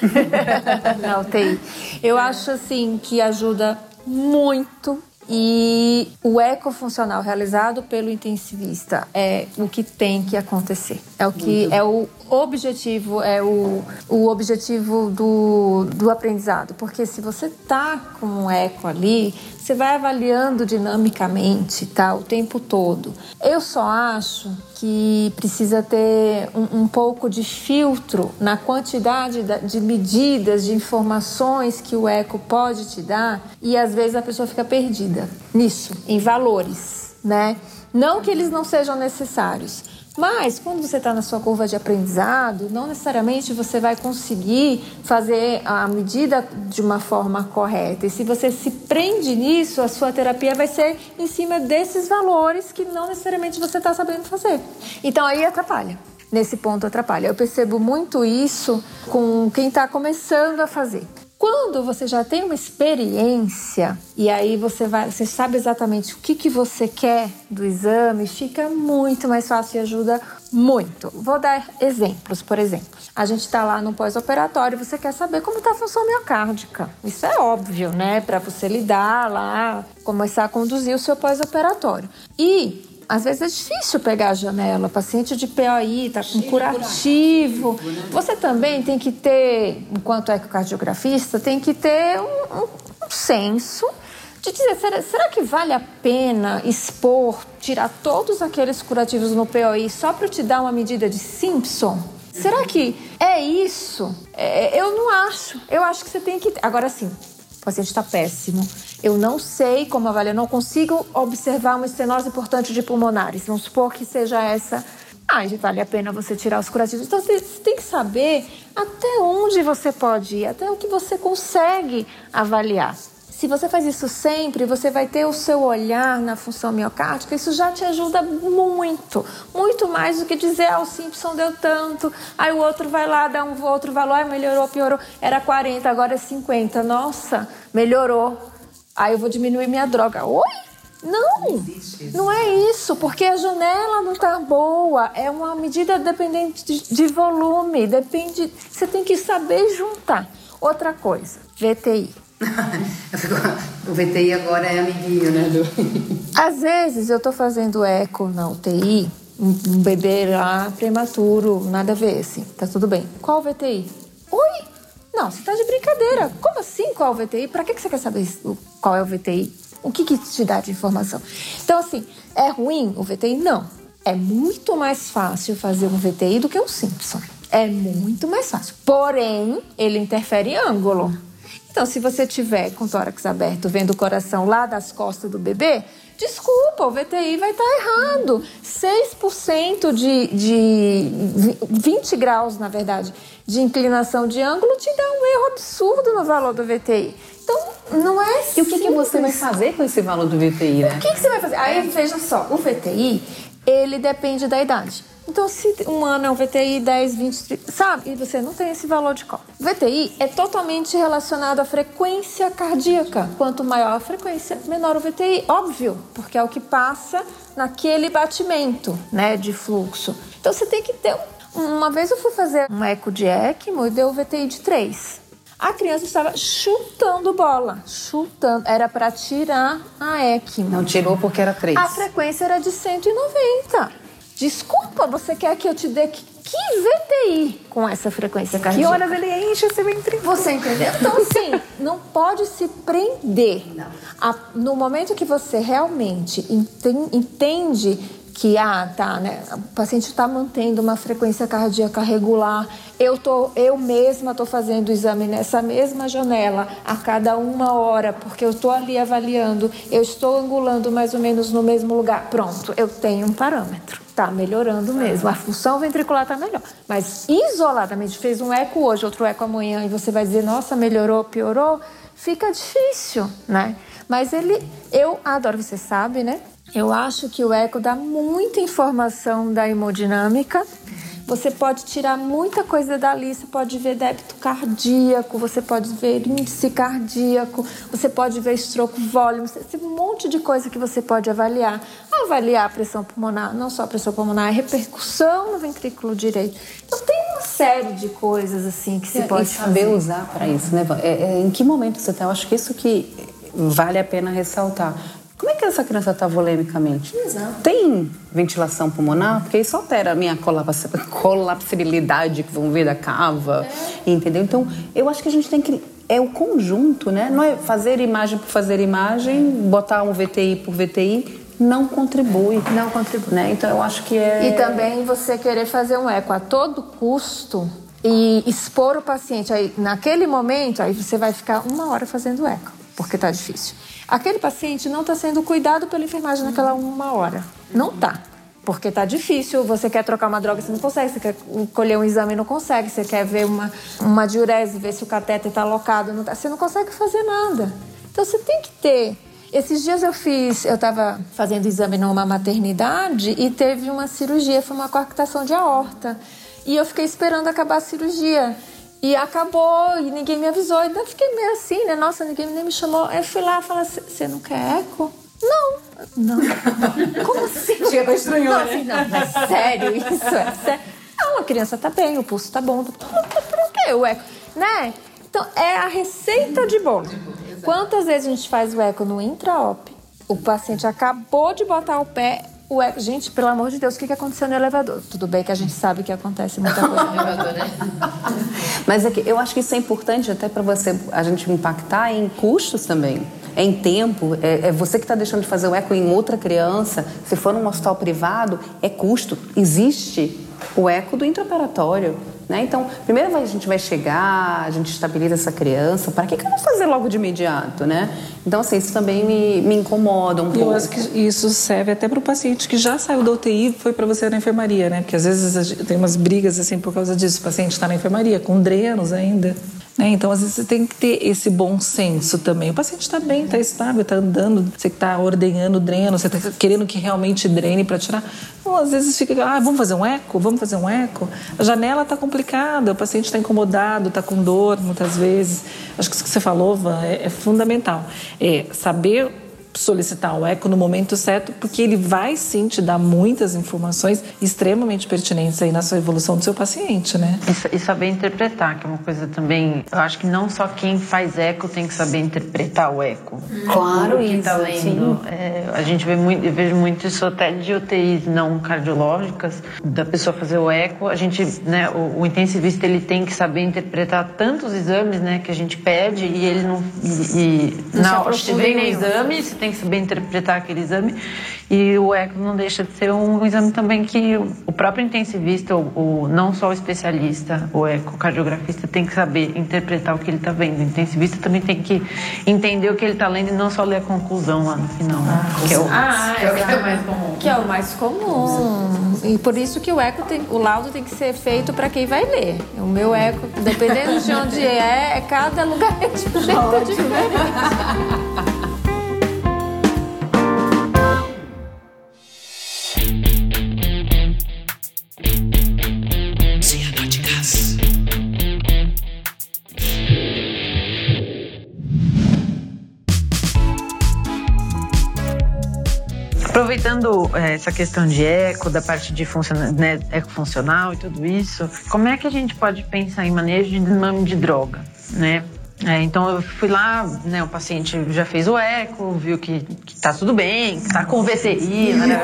na UTI. Eu acho assim que ajuda muito e o ecofuncional realizado pelo intensivista é o que tem que acontecer. É o que é o objetivo, é o, o objetivo do, do aprendizado. Porque se você tá com um eco ali, você vai avaliando dinamicamente tá, o tempo todo. Eu só acho que precisa ter um, um pouco de filtro na quantidade de medidas, de informações que o eco pode te dar e às vezes a pessoa fica perdida nisso, em valores, né? Não que eles não sejam necessários, mas quando você está na sua curva de aprendizado, não necessariamente você vai conseguir fazer a medida de uma forma correta. E se você se prende nisso, a sua terapia vai ser em cima desses valores que não necessariamente você está sabendo fazer. Então aí atrapalha. Nesse ponto atrapalha. Eu percebo muito isso com quem está começando a fazer Quando você já tem uma experiência e aí você vai, você sabe exatamente o que, que você quer do exame, fica muito mais fácil e ajuda muito. Vou dar exemplos, por exemplo. A gente está lá no pós-operatório, você quer saber como está a função miocárdica. Isso é óbvio, né? Para você lidar lá, começar a conduzir o seu pós-operatório. E às vezes é difícil pegar a janela. paciente de POI está com curativo. Você também tem que ter, enquanto ecocardiografista, tem que ter um, um, um senso de dizer, será, será, que vale a pena expor, tirar todos aqueles curativos no POI só para te dar uma medida de Simpson? Será que é isso? É, eu não acho. Eu acho que você tem que. Agora sim, o paciente está péssimo. Eu não sei como avaliar, não consigo observar uma estenose importante de pulmonares. Vamos supor que seja essa. Ah, vale a pena você tirar os curativos. Então você tem que saber até onde você pode ir, até o que você consegue avaliar. Se você faz isso sempre, você vai ter o seu olhar na função miocárdica, isso já te ajuda muito, muito mais do que dizer, ah, o Simpson deu tanto, aí o outro vai lá, dá um outro valor, ah, melhorou, piorou, era 40, agora é 50, nossa, melhorou, aí eu vou diminuir minha droga. Oi? Não, não é isso, porque a janela não está boa, é uma medida dependente de, de volume, depende, você tem que saber juntar. Outra coisa, VTI. o VTI agora é amiguinho, né? Do... Às vezes eu tô fazendo eco na UTI, um bebê lá prematuro, nada a ver, assim, tá tudo bem. Qual VTI? Oi? Não, você tá de brincadeira. Como assim qual VTI? Pra que você quer saber qual é o VTI? O que, que te dá de informação? Então, assim, é ruim o VTI? Não. É muito mais fácil fazer um VTI do que um Simpson. É muito mais fácil. Porém, ele interfere em ângulo. Então, se você tiver com o tórax aberto, vendo o coração lá das costas do bebê, desculpa, o VTI vai estar errado. 6% de, de 20 graus, na verdade, de inclinação de ângulo te dá um erro absurdo no valor do VTI. Então, não é E o que, que você vai fazer com esse valor do VTI, né? O que, que você vai fazer? Aí, veja só, o VTI, ele depende da idade. Então, se um ano é um VTI 10, 20, 30, sabe? E você não tem esse valor de cálculo. VTI é totalmente relacionado à frequência cardíaca. Quanto maior a frequência, menor o VTI. Óbvio, porque é o que passa naquele batimento, né, de fluxo. Então, você tem que ter... Uma vez eu fui fazer um eco de ECMO e deu o VTI de 3. A criança estava chutando bola, chutando. Era para tirar a ECMO. Não tirou porque era 3. A frequência era de 190. Desculpa, você quer que eu te dê que, que VTI com essa frequência cardíaca? Que horas ele enche esse ventriculo? Você entendeu? Então, assim, não pode se prender. A, no momento que você realmente entende que ah, tá, né? O paciente está mantendo uma frequência cardíaca regular. Eu tô, eu mesma estou fazendo o exame nessa mesma janela a cada uma hora, porque eu estou ali avaliando, eu estou angulando mais ou menos no mesmo lugar. Pronto, eu tenho um parâmetro. Está melhorando mesmo. A função ventricular está melhor. Mas isoladamente, fez um eco hoje, outro eco amanhã, e você vai dizer, nossa, melhorou, piorou, fica difícil, né? Mas ele, eu adoro, você sabe, né? Eu acho que o eco dá muita informação da hemodinâmica. Você pode tirar muita coisa dali, você pode ver débito cardíaco, você pode ver índice cardíaco, você pode ver stroke volume, um monte de coisa que você pode avaliar. Avaliar a pressão pulmonar, não só a pressão pulmonar, a repercussão no ventrículo direito. Então tem uma série de coisas assim que se é, pode e saber fazer. usar para isso, né? É, é, em que momento você está? Eu acho que isso que vale a pena ressaltar. Como é que essa criança está volemicamente? Exato. Tem ventilação pulmonar? Porque isso altera a minha colapsibilidade, que vão ver da cava, é. entendeu? Então, eu acho que a gente tem que... É o conjunto, né? Não é fazer imagem por fazer imagem, botar um VTI por VTI, não contribui. Não contribui. Né? Então, eu acho que é... E também você querer fazer um eco a todo custo e expor o paciente. Aí, naquele momento, aí você vai ficar uma hora fazendo eco, porque tá difícil. Aquele paciente não está sendo cuidado pela enfermagem naquela uma hora. Não está. Porque está difícil, você quer trocar uma droga, você não consegue, você quer colher um exame, não consegue, você quer ver uma, uma diurese, ver se o catéter está alocado, não tá, você não consegue fazer nada. Então você tem que ter. Esses dias eu fiz, eu estava fazendo exame numa maternidade e teve uma cirurgia, foi uma coarctação de aorta. E eu fiquei esperando acabar a cirurgia. E acabou, e ninguém me avisou. Ainda fiquei meio assim, né? Nossa, ninguém nem me chamou. Aí eu fui lá e falei, você não quer eco? Não. Não. Como assim? Chega estranhou, não, assim, não, mas sério, isso é sério. Não, a criança tá bem, o pulso tá bom. Por que o eco? Né? Então, é a receita de bolo. Quantas vezes a gente faz o eco no intra-op? O paciente acabou de botar o pé, o eco. Gente, pelo amor de Deus, o que, que aconteceu no elevador? Tudo bem que a gente sabe que acontece muita coisa no elevador, né? Mas é que eu acho que isso é importante até para você a gente impactar em custos também. É em tempo, é, é você que está deixando de fazer o eco em outra criança. Se for num hospital privado, é custo. Existe o eco do intraoperatório. Né? Então, primeiro a gente vai chegar, a gente estabiliza essa criança, para que, que eu vou fazer logo de imediato, né? Então, assim, isso também me, me incomoda um pouco. Eu acho que isso serve até para o paciente que já saiu da UTI e foi para você na enfermaria, né? Porque às vezes tem umas brigas assim por causa disso. O paciente está na enfermaria, com drenos ainda. Né? Então, às vezes, você tem que ter esse bom senso também. O paciente está bem, está estável, está andando, você está ordenhando o dreno, você está querendo que realmente drene para tirar. Então, às vezes fica, ah, vamos fazer um eco? Vamos fazer um eco? A janela está complicada, o paciente está incomodado, está com dor muitas vezes. Acho que isso que você falou, Van, é, é fundamental. É saber solicitar o eco no momento certo, porque ele vai sim te dar muitas informações extremamente pertinentes aí na sua evolução do seu paciente, né? E, e saber interpretar, que é uma coisa também. Eu acho que não só quem faz eco tem que saber interpretar o eco. Claro, quem isso. Tá lendo, é, a gente vê muito, eu vejo muito isso até de UTIs não cardiológicas, da pessoa fazer o eco. A gente, né, o, o intensivista ele tem que saber interpretar tantos exames, né, que a gente pede e ele não. E, e não na hora de ver no exame, tem que saber interpretar aquele exame. E o eco não deixa de ser um exame também que o próprio intensivista, o, o não só o especialista, o ecocardiografista, tem que saber interpretar o que ele está vendo. O intensivista também tem que entender o que ele está lendo e não só ler a conclusão lá no final. Ah, que, é o, ah, que, é o, que é o mais comum. Que é o mais comum. E por isso que o eco tem, o laudo tem que ser feito para quem vai ler. O meu eco, dependendo de onde é, é cada lugar é de um jeito diferente. Aproveitando é, essa questão de eco, da parte de funciona, né, eco funcional e tudo isso, como é que a gente pode pensar em manejo de desmame de droga, né? É, então eu fui lá, né, o paciente já fez o eco, viu que, que tá tudo bem, que tá com VCI, né?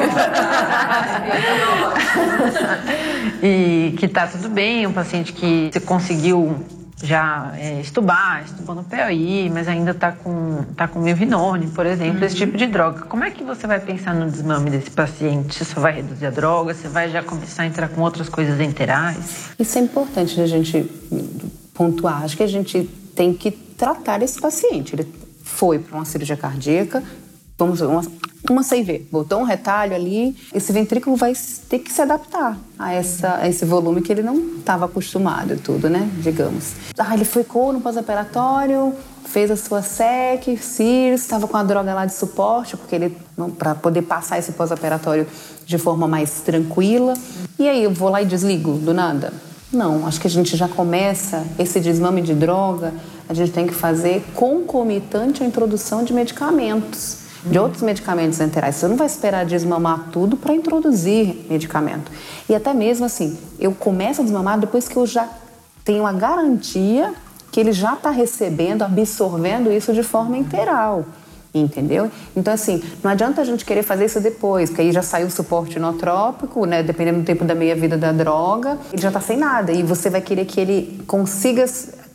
e que tá tudo bem, um paciente que conseguiu já é, estubar, estubou no POI, mas ainda está com, tá com milvinone, por exemplo, uhum. esse tipo de droga. Como é que você vai pensar no desmame desse paciente? Você vai reduzir a droga? Você vai já começar a entrar com outras coisas enterais? Isso é importante a gente pontuar. Acho que a gente tem que tratar esse paciente. Ele foi para uma cirurgia cardíaca, vamos ver, uma, uma CIV, botou um retalho ali, esse ventrículo vai ter que se adaptar a, essa, a esse volume que ele não estava acostumado e tudo, né? Digamos. Ah, ele ficou no pós-operatório, fez a sua SEC, CIRS, estava com a droga lá de suporte, porque ele para poder passar esse pós-operatório de forma mais tranquila. E aí eu vou lá e desligo do nada? Não, acho que a gente já começa esse desmame de droga, a gente tem que fazer concomitante à introdução de medicamentos de outros medicamentos enterais. Você não vai esperar desmamar tudo para introduzir medicamento. E até mesmo assim, eu começo a desmamar depois que eu já tenho a garantia que ele já está recebendo, absorvendo isso de forma interal. Entendeu? Então, assim, não adianta a gente querer fazer isso depois, porque aí já saiu o suporte inotrópico, né? Dependendo do tempo da meia-vida da droga, ele já está sem nada. E você vai querer que ele consiga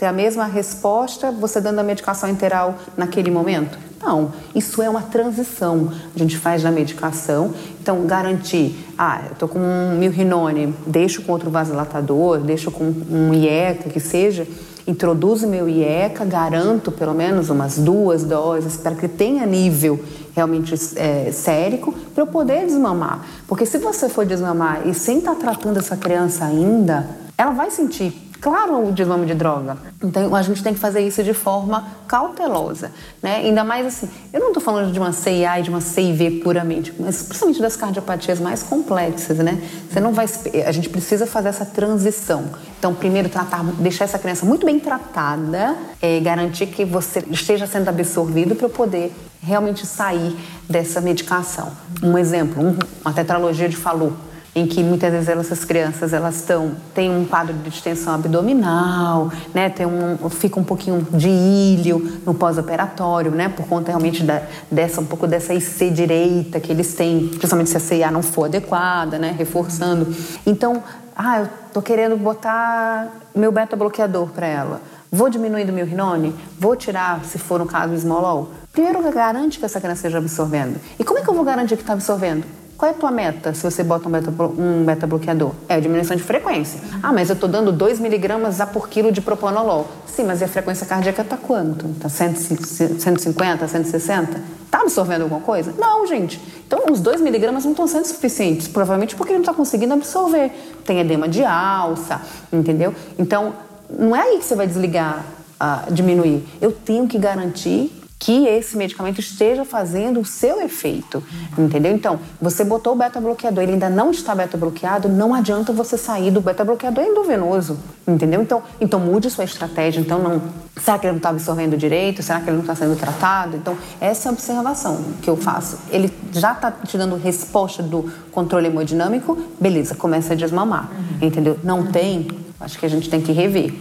ter a mesma resposta você dando a medicação interal naquele momento? Não, isso é uma transição. A gente faz na medicação. Então, garantir, ah, eu estou com um milrinone, deixo com outro vasodilatador, deixo com um IECA, que seja, introduzo meu IECA, garanto pelo menos umas duas doses para que tenha nível realmente é, sérico para eu poder desmamar. Porque se você for desmamar e sem estar tá tratando essa criança ainda, ela vai sentir Claro, o desmame de droga. Então, a gente tem que fazer isso de forma cautelosa, né? Ainda mais assim, eu não estou falando de uma CIA e de uma CIV puramente, mas principalmente das cardiopatias mais complexas, né? Você não vai, a gente precisa fazer essa transição. Então, primeiro tratar, deixar essa criança muito bem tratada, é, garantir que você esteja sendo absorvido para poder realmente sair dessa medicação. Um exemplo, um, uma tetralogia de Fallot em que muitas vezes elas, essas crianças elas estão têm um quadro de distensão abdominal, né, tem um fica um pouquinho de ilho no pós-operatório, né, por conta realmente da, dessa um pouco dessa IC direita que eles têm, principalmente se a CIA não for adequada, né, reforçando. Então, ah, eu tô querendo botar meu beta bloqueador para ela. Vou diminuir do meu rinone? Vou tirar, se for no caso, o small Primeiro, garante que essa criança esteja absorvendo. E como é que eu vou garantir que está absorvendo? Qual é a tua meta se você bota um beta, um beta bloqueador? É a diminuição de frequência. Ah, mas eu estou dando 2 miligramas a por quilo de propanolol. Sim, mas e a frequência cardíaca está quanto? Está 150, 160? Está absorvendo alguma coisa? Não, gente. Então, os 2 miligramas não estão sendo suficientes. Provavelmente porque ele não está conseguindo absorver. Tem edema de alça, entendeu? Então, não é aí que você vai desligar, uh, diminuir. Eu tenho que garantir que esse medicamento esteja fazendo o seu efeito, entendeu? Então, você botou o beta-bloqueador, ele ainda não está beta-bloqueado, não adianta você sair do beta-bloqueador endovenoso, entendeu? Então, então mude sua estratégia, então não... Será que ele não está absorvendo direito? Será que ele não está sendo tratado? Então, essa é a observação que eu faço. Ele já está te dando resposta do controle hemodinâmico, beleza, começa a desmamar, entendeu? Não tem, acho que a gente tem que rever.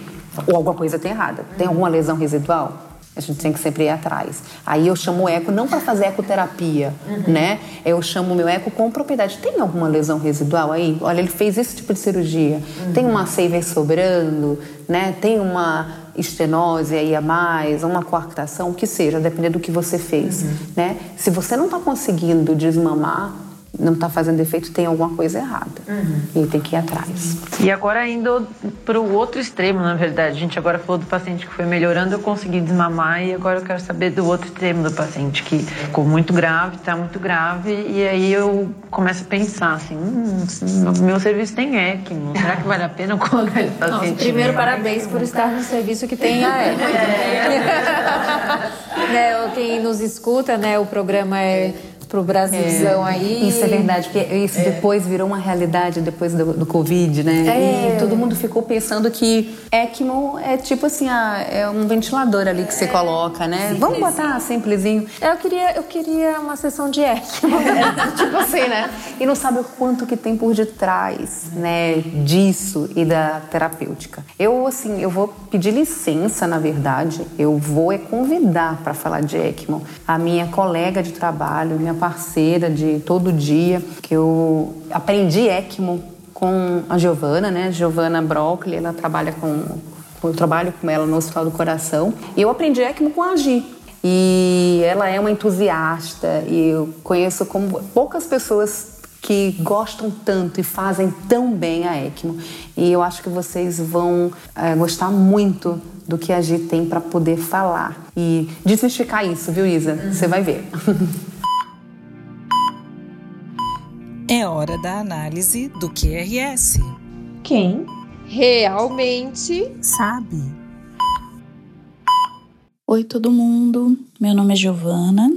Ou alguma coisa tem errada. Tem alguma lesão residual? A gente tem que sempre ir atrás. Aí eu chamo o eco não para fazer ecoterapia, uhum. né? Eu chamo o meu eco com propriedade. Tem alguma lesão residual aí? Olha, ele fez esse tipo de cirurgia. Uhum. Tem uma seiva sobrando, né? Tem uma estenose aí a mais, uma coarctação, o que seja, dependendo do que você fez, uhum. né? Se você não está conseguindo desmamar, não está fazendo efeito, tem alguma coisa errada. Uhum. E tem que ir atrás. E agora indo para o outro extremo, na verdade. A gente agora falou do paciente que foi melhorando, eu consegui desmamar e agora eu quero saber do outro extremo do paciente que ficou muito grave, está muito grave e aí eu começo a pensar assim, hum, meu serviço tem ECMO, será que vale a pena colocar esse paciente? Nossa, primeiro, parabéns por estar no serviço que tem a ECMO. É. né, quem nos escuta, né, o programa é pro Brasilzão é, aí. Isso é verdade, porque isso é. depois virou uma realidade depois do, do Covid, né? É. E todo mundo ficou pensando que ECMO é tipo assim, ah, é um ventilador ali que você coloca, né? Vamos botar sim. simplesinho. Eu queria, eu queria uma sessão de ECMO. tipo assim, né? E não sabe o quanto que tem por detrás, né, disso e da terapêutica. Eu, assim, eu vou pedir licença, na verdade, eu vou é convidar para falar de ECMO a minha colega de trabalho, minha parceira de todo dia, que eu aprendi ECMO com a Giovana, né? Giovana Broccoli, ela trabalha com eu trabalho com ela no Hospital do Coração. E eu aprendi ECMO com a Gi. E ela é uma entusiasta e eu conheço como poucas pessoas que gostam tanto e fazem tão bem a ECMO. E eu acho que vocês vão é, gostar muito do que a Gi tem para poder falar e desmistificar isso, viu, Isa? Você vai ver. É hora da análise do QRS. Quem realmente sabe? Oi, todo mundo. Meu nome é Giovana.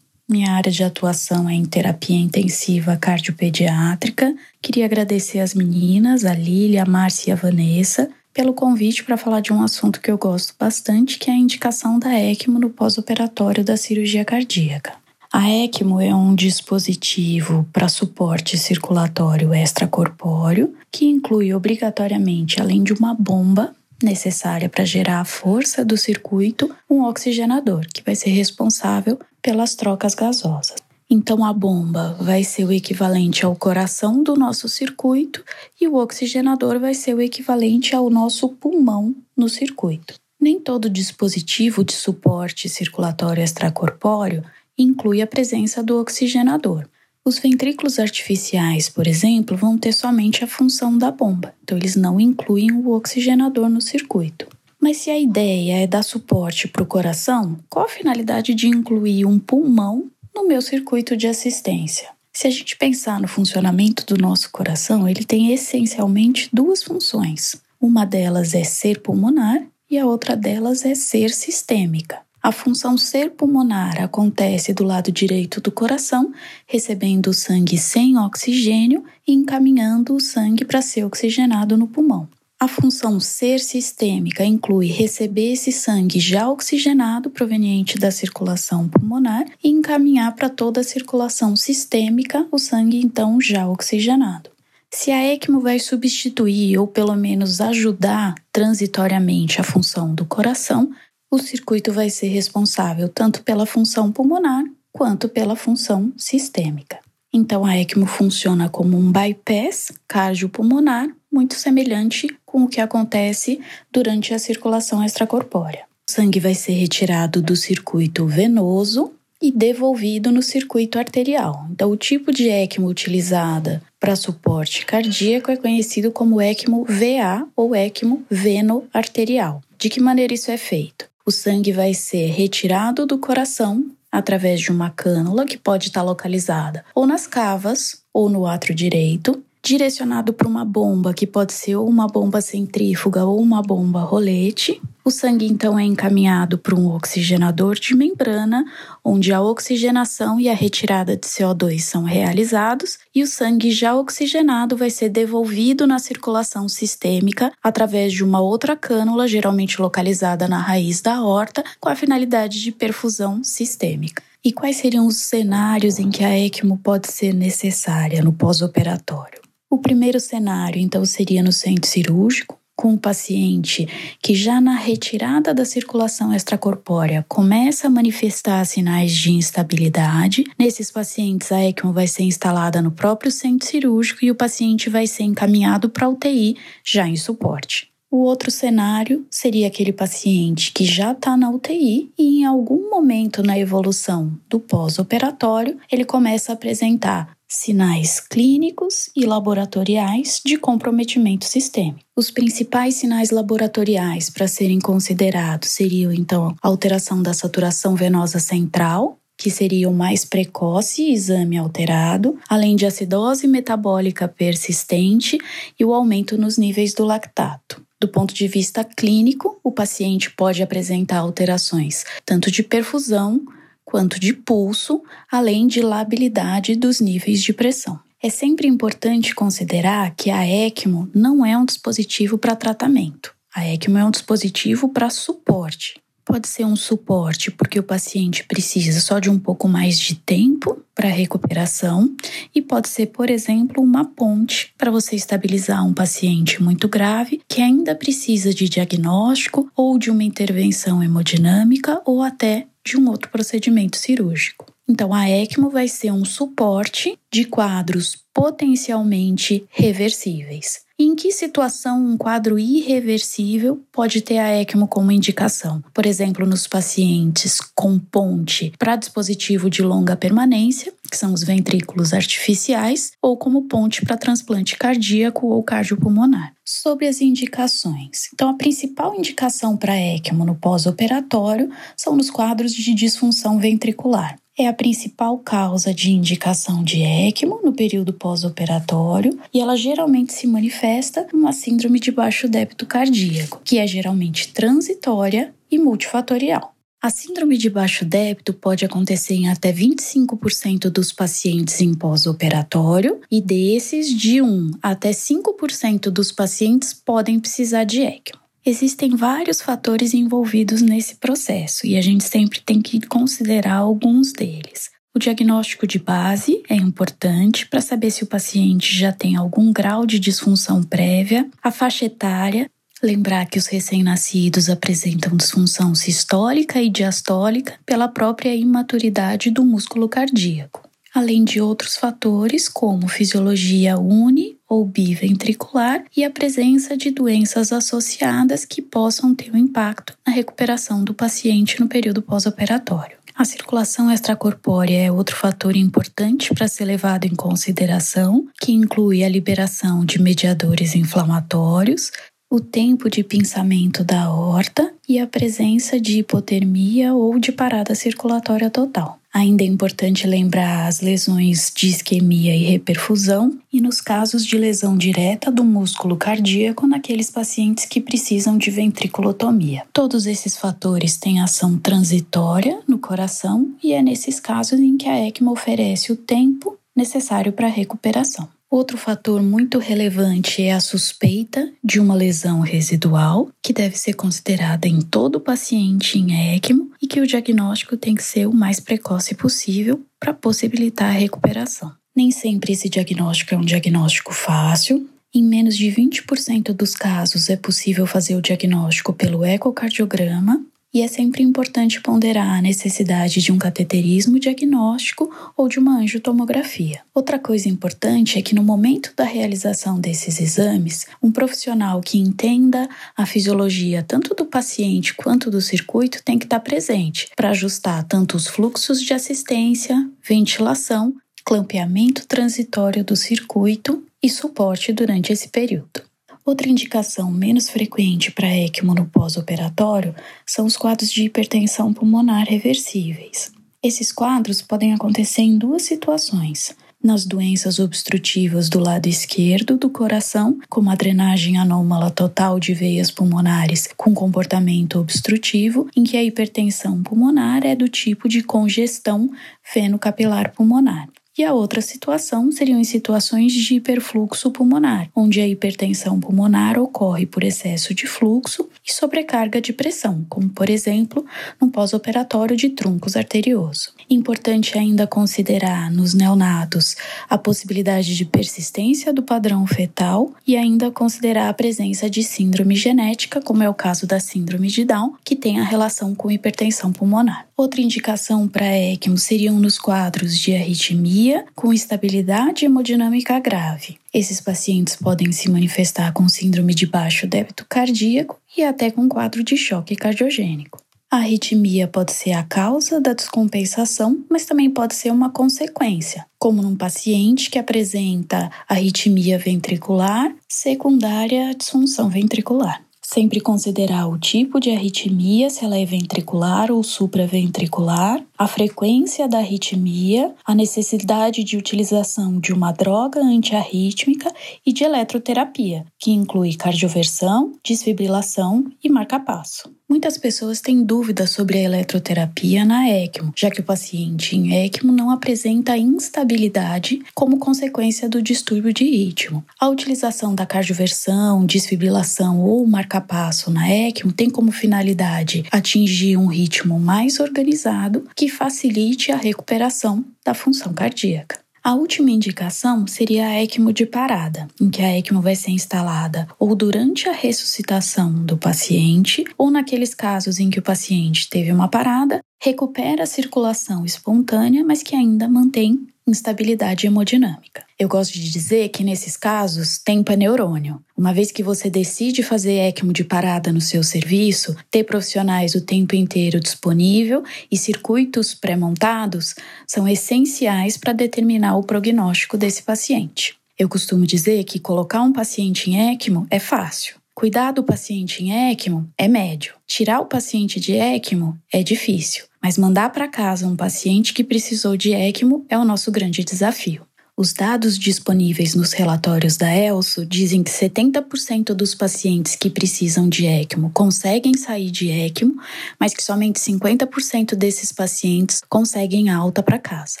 Minha área de atuação é em terapia intensiva cardiopediátrica. Queria agradecer as meninas, a Lília, a Márcia e a Vanessa, pelo convite para falar de um assunto que eu gosto bastante, que é a indicação da ECMO no pós-operatório da cirurgia cardíaca. A ECMO é um dispositivo para suporte circulatório extracorpóreo que inclui obrigatoriamente, além de uma bomba necessária para gerar a força do circuito, um oxigenador, que vai ser responsável pelas trocas gasosas. Então, a bomba vai ser o equivalente ao coração do nosso circuito e o oxigenador vai ser o equivalente ao nosso pulmão no circuito. Nem todo dispositivo de suporte circulatório extracorpóreo inclui a presença do oxigenador. Os ventrículos artificiais, por exemplo, vão ter somente a função da bomba, então eles não incluem o oxigenador no circuito. Mas se a ideia é dar suporte para o coração, qual a finalidade de incluir um pulmão no meu circuito de assistência? Se a gente pensar no funcionamento do nosso coração, ele tem essencialmente duas funções. Uma delas é ser pulmonar e a outra delas é ser sistêmica. A função ser pulmonar acontece do lado direito do coração, recebendo o sangue sem oxigênio e encaminhando o sangue para ser oxigenado no pulmão. A função ser sistêmica inclui receber esse sangue já oxigenado proveniente da circulação pulmonar e encaminhar para toda a circulação sistêmica o sangue então já oxigenado. Se a ECMO vai substituir ou pelo menos ajudar transitoriamente a função do coração, o circuito vai ser responsável tanto pela função pulmonar quanto pela função sistêmica. Então a ECMO funciona como um bypass cardiopulmonar muito semelhante com o que acontece durante a circulação extracorpórea. O sangue vai ser retirado do circuito venoso e devolvido no circuito arterial. Então, o tipo de ECMO utilizada para suporte cardíaco é conhecido como ECMO VA ou ECMO veno-arterial. De que maneira isso é feito? O sangue vai ser retirado do coração através de uma cânula que pode estar localizada ou nas cavas ou no átrio direito direcionado para uma bomba, que pode ser ou uma bomba centrífuga ou uma bomba rolete. O sangue então é encaminhado para um oxigenador de membrana, onde a oxigenação e a retirada de CO2 são realizados, e o sangue já oxigenado vai ser devolvido na circulação sistêmica através de uma outra cânula, geralmente localizada na raiz da horta, com a finalidade de perfusão sistêmica. E quais seriam os cenários em que a ECMO pode ser necessária no pós-operatório? O primeiro cenário, então, seria no centro cirúrgico, com o paciente que já na retirada da circulação extracorpórea começa a manifestar sinais de instabilidade. Nesses pacientes, a ECMO vai ser instalada no próprio centro cirúrgico e o paciente vai ser encaminhado para UTI já em suporte. O outro cenário seria aquele paciente que já está na UTI e em algum momento na evolução do pós-operatório ele começa a apresentar sinais clínicos e laboratoriais de comprometimento sistêmico. Os principais sinais laboratoriais para serem considerados seriam então alteração da saturação venosa central, que seria o mais precoce exame alterado, além de acidose metabólica persistente e o aumento nos níveis do lactato. Do ponto de vista clínico, o paciente pode apresentar alterações tanto de perfusão quanto de pulso, além de labilidade dos níveis de pressão. É sempre importante considerar que a ECMO não é um dispositivo para tratamento. A ECMO é um dispositivo para suporte. Pode ser um suporte porque o paciente precisa só de um pouco mais de tempo para recuperação e pode ser, por exemplo, uma ponte para você estabilizar um paciente muito grave que ainda precisa de diagnóstico ou de uma intervenção hemodinâmica ou até de um outro procedimento cirúrgico. Então, a ECMO vai ser um suporte de quadros potencialmente reversíveis. Em que situação um quadro irreversível pode ter a ECMO como indicação? Por exemplo, nos pacientes com ponte para dispositivo de longa permanência, que são os ventrículos artificiais, ou como ponte para transplante cardíaco ou cardiopulmonar. Sobre as indicações. Então, a principal indicação para ECMO no pós-operatório são nos quadros de disfunção ventricular é a principal causa de indicação de ECMO no período pós-operatório e ela geralmente se manifesta numa síndrome de baixo débito cardíaco, que é geralmente transitória e multifatorial. A síndrome de baixo débito pode acontecer em até 25% dos pacientes em pós-operatório e desses, de 1 até 5% dos pacientes podem precisar de ECMO. Existem vários fatores envolvidos nesse processo e a gente sempre tem que considerar alguns deles. O diagnóstico de base é importante para saber se o paciente já tem algum grau de disfunção prévia, a faixa etária, lembrar que os recém-nascidos apresentam disfunção sistólica e diastólica pela própria imaturidade do músculo cardíaco além de outros fatores como fisiologia uni ou biventricular e a presença de doenças associadas que possam ter um impacto na recuperação do paciente no período pós-operatório. A circulação extracorpórea é outro fator importante para ser levado em consideração, que inclui a liberação de mediadores inflamatórios, o tempo de pinçamento da horta e a presença de hipotermia ou de parada circulatória total. Ainda é importante lembrar as lesões de isquemia e reperfusão e nos casos de lesão direta do músculo cardíaco naqueles pacientes que precisam de ventriculotomia. Todos esses fatores têm ação transitória no coração e é nesses casos em que a ECMO oferece o tempo necessário para a recuperação. Outro fator muito relevante é a suspeita de uma lesão residual, que deve ser considerada em todo paciente em ECMO e que o diagnóstico tem que ser o mais precoce possível para possibilitar a recuperação. Nem sempre esse diagnóstico é um diagnóstico fácil. Em menos de 20% dos casos é possível fazer o diagnóstico pelo ecocardiograma, e é sempre importante ponderar a necessidade de um cateterismo diagnóstico ou de uma angiotomografia. Outra coisa importante é que no momento da realização desses exames, um profissional que entenda a fisiologia tanto do paciente quanto do circuito tem que estar presente para ajustar tanto os fluxos de assistência, ventilação, clampeamento transitório do circuito e suporte durante esse período. Outra indicação menos frequente para ECMO no pós-operatório são os quadros de hipertensão pulmonar reversíveis. Esses quadros podem acontecer em duas situações: nas doenças obstrutivas do lado esquerdo do coração, como a drenagem anômala total de veias pulmonares com comportamento obstrutivo, em que a hipertensão pulmonar é do tipo de congestão fenocapilar pulmonar. E a outra situação seriam em situações de hiperfluxo pulmonar, onde a hipertensão pulmonar ocorre por excesso de fluxo e sobrecarga de pressão, como por exemplo no pós-operatório de truncos arterioso. Importante ainda considerar nos neonatos a possibilidade de persistência do padrão fetal e ainda considerar a presença de síndrome genética, como é o caso da síndrome de Down, que tem a relação com hipertensão pulmonar. Outra indicação para ECMO seriam nos quadros de arritmia com instabilidade hemodinâmica grave. Esses pacientes podem se manifestar com síndrome de baixo débito cardíaco e até com quadro de choque cardiogênico. A arritmia pode ser a causa da descompensação, mas também pode ser uma consequência, como num paciente que apresenta arritmia ventricular secundária à disfunção ventricular. Sempre considerar o tipo de arritmia, se ela é ventricular ou supraventricular, a frequência da arritmia, a necessidade de utilização de uma droga antiarrítmica e de eletroterapia, que inclui cardioversão, desfibrilação e marcapasso. Muitas pessoas têm dúvidas sobre a eletroterapia na ECMO, já que o paciente em ECMO não apresenta instabilidade como consequência do distúrbio de ritmo. A utilização da cardioversão, desfibrilação ou marcapasso na ECMO tem como finalidade atingir um ritmo mais organizado que facilite a recuperação da função cardíaca. A última indicação seria a ECMO de parada, em que a ECMO vai ser instalada ou durante a ressuscitação do paciente, ou naqueles casos em que o paciente teve uma parada, recupera a circulação espontânea, mas que ainda mantém instabilidade hemodinâmica. Eu gosto de dizer que nesses casos, tempo é neurônio. Uma vez que você decide fazer ECMO de parada no seu serviço, ter profissionais o tempo inteiro disponível e circuitos pré-montados são essenciais para determinar o prognóstico desse paciente. Eu costumo dizer que colocar um paciente em ECMO é fácil. Cuidar do paciente em ECMO é médio. Tirar o paciente de ECMO é difícil. Mas mandar para casa um paciente que precisou de ECMO é o nosso grande desafio. Os dados disponíveis nos relatórios da ELSO dizem que 70% dos pacientes que precisam de ECMO conseguem sair de ECMO, mas que somente 50% desses pacientes conseguem alta para casa.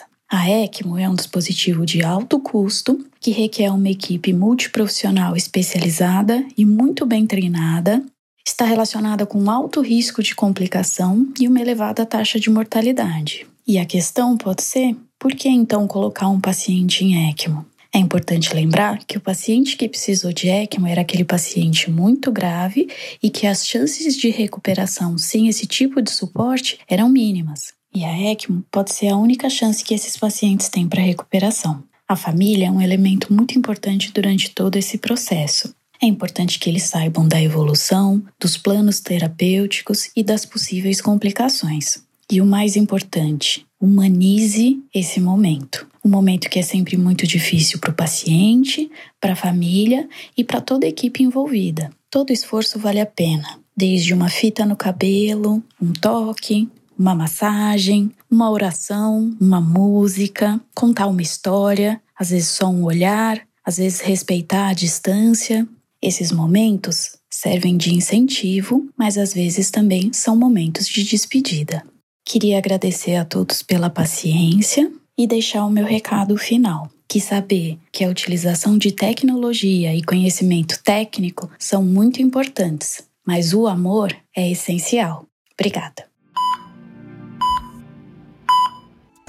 A ECMO é um dispositivo de alto custo que requer uma equipe multiprofissional especializada e muito bem treinada está relacionada com alto risco de complicação e uma elevada taxa de mortalidade. E a questão pode ser: por que então colocar um paciente em ECMO? É importante lembrar que o paciente que precisou de ECMO era aquele paciente muito grave e que as chances de recuperação sem esse tipo de suporte eram mínimas. E a ECMO pode ser a única chance que esses pacientes têm para recuperação. A família é um elemento muito importante durante todo esse processo. É importante que eles saibam da evolução, dos planos terapêuticos e das possíveis complicações. E o mais importante, humanize esse momento. Um momento que é sempre muito difícil para o paciente, para a família e para toda a equipe envolvida. Todo esforço vale a pena, desde uma fita no cabelo, um toque, uma massagem, uma oração, uma música, contar uma história, às vezes só um olhar, às vezes respeitar a distância. Esses momentos servem de incentivo, mas às vezes também são momentos de despedida. Queria agradecer a todos pela paciência e deixar o meu recado final que saber que a utilização de tecnologia e conhecimento técnico são muito importantes, mas o amor é essencial. Obrigada.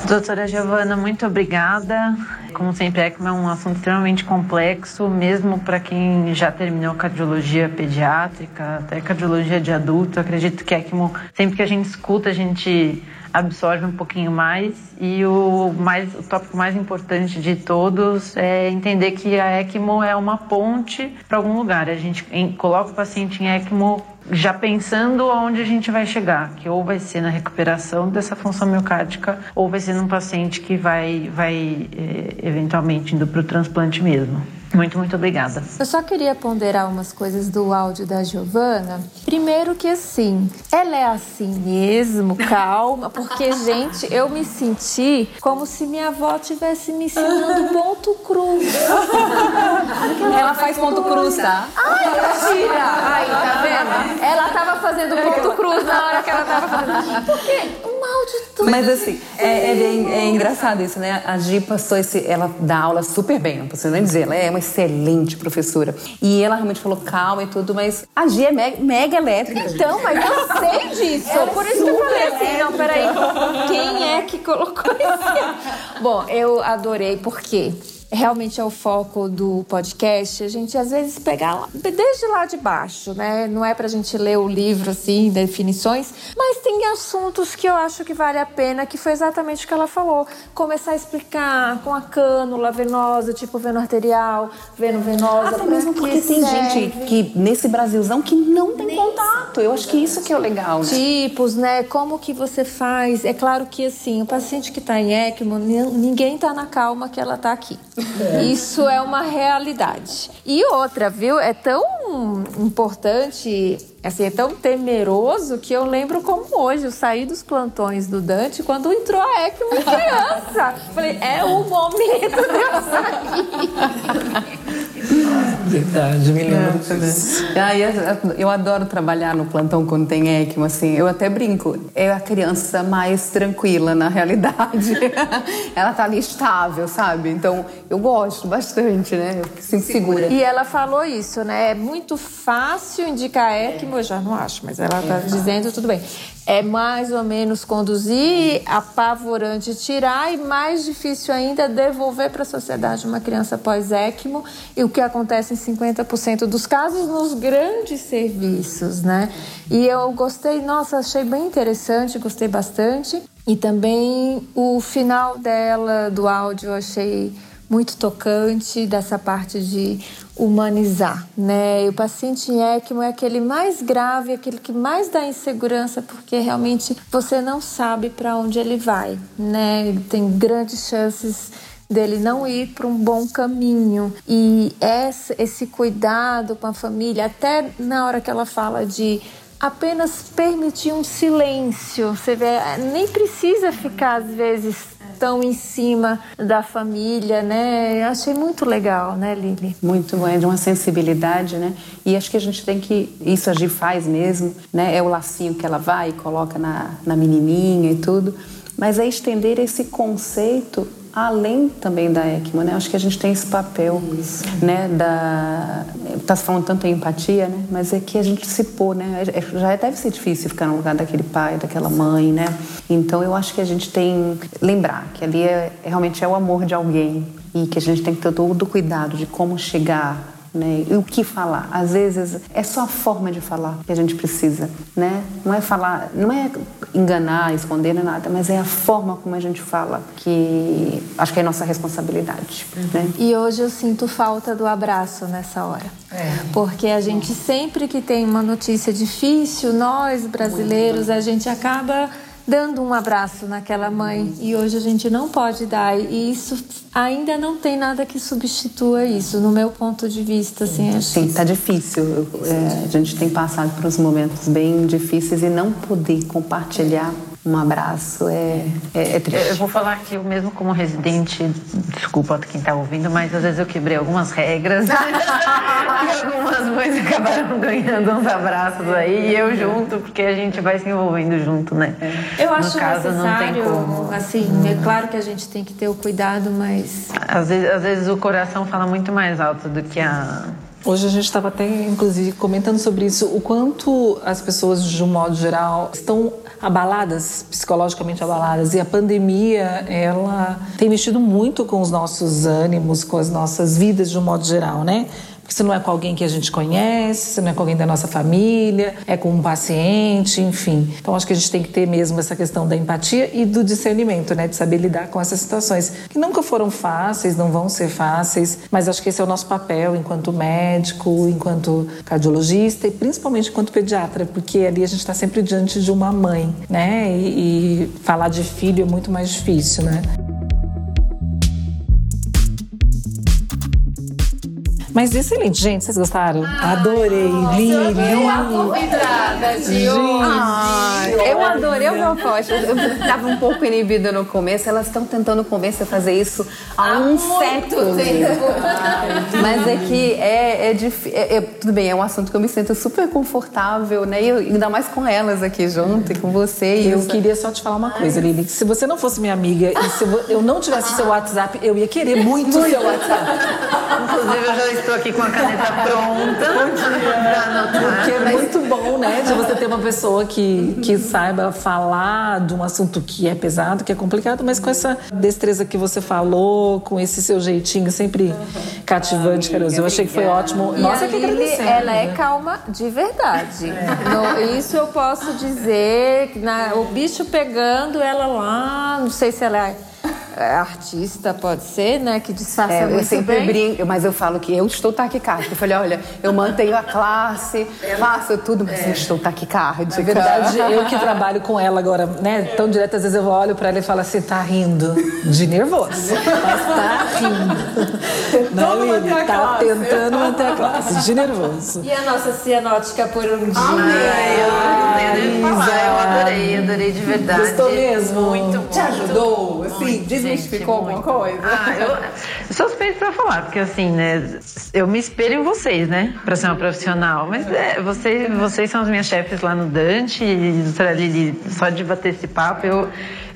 Doutora Giovana, muito obrigada. Como sempre, ECMO é um assunto extremamente complexo, mesmo para quem já terminou cardiologia pediátrica, até cardiologia de adulto. Acredito que ECMO, sempre que a gente escuta, a gente absorve um pouquinho mais. E o, mais, o tópico mais importante de todos é entender que a ECMO é uma ponte para algum lugar. A gente coloca o paciente em ECMO já pensando aonde a gente vai chegar, que ou vai ser na recuperação dessa função miocárdica ou vai ser num paciente que vai, vai eh, eventualmente indo para o transplante mesmo. Muito, muito obrigada. Eu só queria ponderar umas coisas do áudio da Giovana. Primeiro que assim, ela é assim mesmo, calma, porque, gente, eu me senti como se minha avó tivesse me ensinando ponto cruz. ela faz ponto cruz, tá? Ai, mentira! Aí, tá vendo? Ela tava fazendo ponto cruz na hora que ela tava fazendo. Porque. Mas assim, é, é, bem, é engraçado isso, né? A Gi passou esse... Ela dá aula super bem, não preciso nem dizer. Ela é uma excelente professora. E ela realmente falou calma e tudo, mas a Gi é mega, mega elétrica. Então, mas eu sei disso. É Por isso que eu falei assim, não, peraí. Quem é que colocou isso? Bom, eu adorei, por quê? Realmente é o foco do podcast, a gente às vezes pegar desde lá de baixo, né? Não é pra gente ler o livro assim, definições, mas tem assuntos que eu acho que vale a pena, que foi exatamente o que ela falou. Começar a explicar com a cânula venosa, tipo veno arterial, veno venosa. Até mesmo porque tem serve. gente que nesse Brasilzão que não tem contato. Eu acho que isso que é o legal. Né? Tipos, né? Como que você faz? É claro que assim, o paciente que tá em ECMO, ninguém tá na calma que ela tá aqui. É. Isso é uma realidade. E outra, viu? É tão importante, assim, é tão temeroso que eu lembro como hoje. Eu saí dos plantões do Dante quando entrou a ECMO criança. Falei, é o momento de eu sair. Verdade, me lembro disso. Ah, eu adoro trabalhar no plantão quando tem ECMO, assim. Eu até brinco. É a criança mais tranquila, na realidade. ela tá ali estável, sabe? Então, eu gosto bastante, né? Eu sinto segura. E ela falou isso, né? É muito fácil indicar ECMO, eu já não acho, mas ela tá dizendo tudo bem é mais ou menos conduzir, apavorante tirar e mais difícil ainda devolver para a sociedade uma criança pós-ECMO e o que acontece em 50% dos casos nos grandes serviços, né? E eu gostei, nossa, achei bem interessante, gostei bastante. E também o final dela, do áudio, eu achei muito tocante dessa parte de humanizar, né? E o paciente em ECMO é aquele mais grave, aquele que mais dá insegurança, porque realmente você não sabe para onde ele vai, né? Tem grandes chances dele não ir para um bom caminho e esse cuidado com a família, até na hora que ela fala de apenas permitir um silêncio, você vê, nem precisa ficar às vezes tão em cima da família, né? Achei muito legal, né, Lili? Muito bom, é de uma sensibilidade, né? E acho que a gente tem que, isso a Gi faz mesmo, né? É o lacinho que ela vai e coloca na, na menininha e tudo. Mas é estender esse conceito além também da ECMO, né? Acho que a gente tem esse papel, Isso. né? Da tá se falando tanto em empatia, né? Mas é que a gente se pôr, né? É, já deve ser difícil ficar no lugar daquele pai, daquela mãe, né? Então eu acho que a gente tem lembrar que ali é, realmente é o amor de alguém e que a gente tem que ter todo o cuidado de como chegar né? E o que falar? Às vezes é só a forma de falar que a gente precisa, né? Não é falar, não é enganar, esconder nem nada, mas é a forma como a gente fala que acho que é nossa responsabilidade, uhum. né? E hoje eu sinto falta do abraço nessa hora. É. Porque a gente sempre que tem uma notícia difícil, nós brasileiros, a gente acaba dando um abraço naquela mãe. E hoje a gente não pode dar. E isso ainda não tem nada que substitua isso no meu ponto de vista assim sim está difícil. É, a gente tem passado por uns momentos bem difíceis e não poder compartilhar um abraço. É, é, é triste. Eu vou falar que eu mesmo como residente, desculpa quem está ouvindo, mas às vezes eu quebrei algumas regras. e algumas mães acabaram ganhando uns abraços aí e eu junto, porque a gente vai se envolvendo junto, né? Eu acho no caso, necessário, não tem como. assim, é claro que a gente tem que ter o cuidado, mas Às vezes, às vezes o coração fala muito mais alto do que a. Hoje a gente estava até, inclusive, comentando sobre isso, o quanto as pessoas, de um modo geral, estão abaladas, psicologicamente abaladas. E a pandemia, ela tem mexido muito com os nossos ânimos, com as nossas vidas, de um modo geral, né? Se não é com alguém que a gente conhece, se não é com alguém da nossa família, é com um paciente, enfim. Então acho que a gente tem que ter mesmo essa questão da empatia e do discernimento, né? De saber lidar com essas situações que nunca foram fáceis, não vão ser fáceis, mas acho que esse é o nosso papel enquanto médico, enquanto cardiologista e principalmente enquanto pediatra, porque ali a gente está sempre diante de uma mãe, né? E, e falar de filho é muito mais difícil, né? Mas excelente, gente. Vocês gostaram? Adorei. Lili. convidada de Ai, eu adorei o meu post. Eu, eu tava um pouco inibida no começo. Elas estão tentando convencer a fazer isso há, um século. Mas é que é, é difícil. É, é- tudo bem, é um assunto que eu me sinto super confortável, né? E eu- ainda mais com elas aqui junto e com você. E Eu isso- queria só te falar uma coisa, Lili. Se você não fosse minha amiga e se eu não tivesse seu WhatsApp, eu ia querer muito o seu WhatsApp. Inclusive, eu já estou aqui com a caneta pronta para anotar. Porque é muito bom, né? De você ter uma pessoa que, que saiba falar de um assunto que é pesado, que é complicado, mas com essa destreza que você falou, com esse seu jeitinho sempre cativante, Caroso. Eu achei que foi ótimo. E Nossa, que Lili, agradecendo. ela é calma de verdade. No- isso eu posso dizer. na- o bicho pegando ela lá, não sei se ela é, é artista, pode ser, né? Que disfarça É, eu muito sempre bem. brinco, mas eu falo que eu estou taquicárdica. Eu falei, olha, eu mantenho a classe, faço tudo, mas eu estou taquicárdica. Na verdade, eu que trabalho com ela agora, né, tão direto, às vezes eu olho pra ela e falo assim, tá rindo de nervoso, mas tá rindo. Não, manter a tá classe. tentando manter a classe, de nervoso. E a nossa cianótica por um dia? Eu falar, eu adorei, adorei de verdade. Gostou mesmo? Muito Te ajudou? Assim, desmistificou alguma coisa? Ah, eu, sou suspeita pra falar, porque assim, né, eu me espelho em vocês, né, pra ser uma profissional. Mas é, você, vocês são as minhas chefes lá no Dante, e doutora Lili, só de bater esse papo, eu,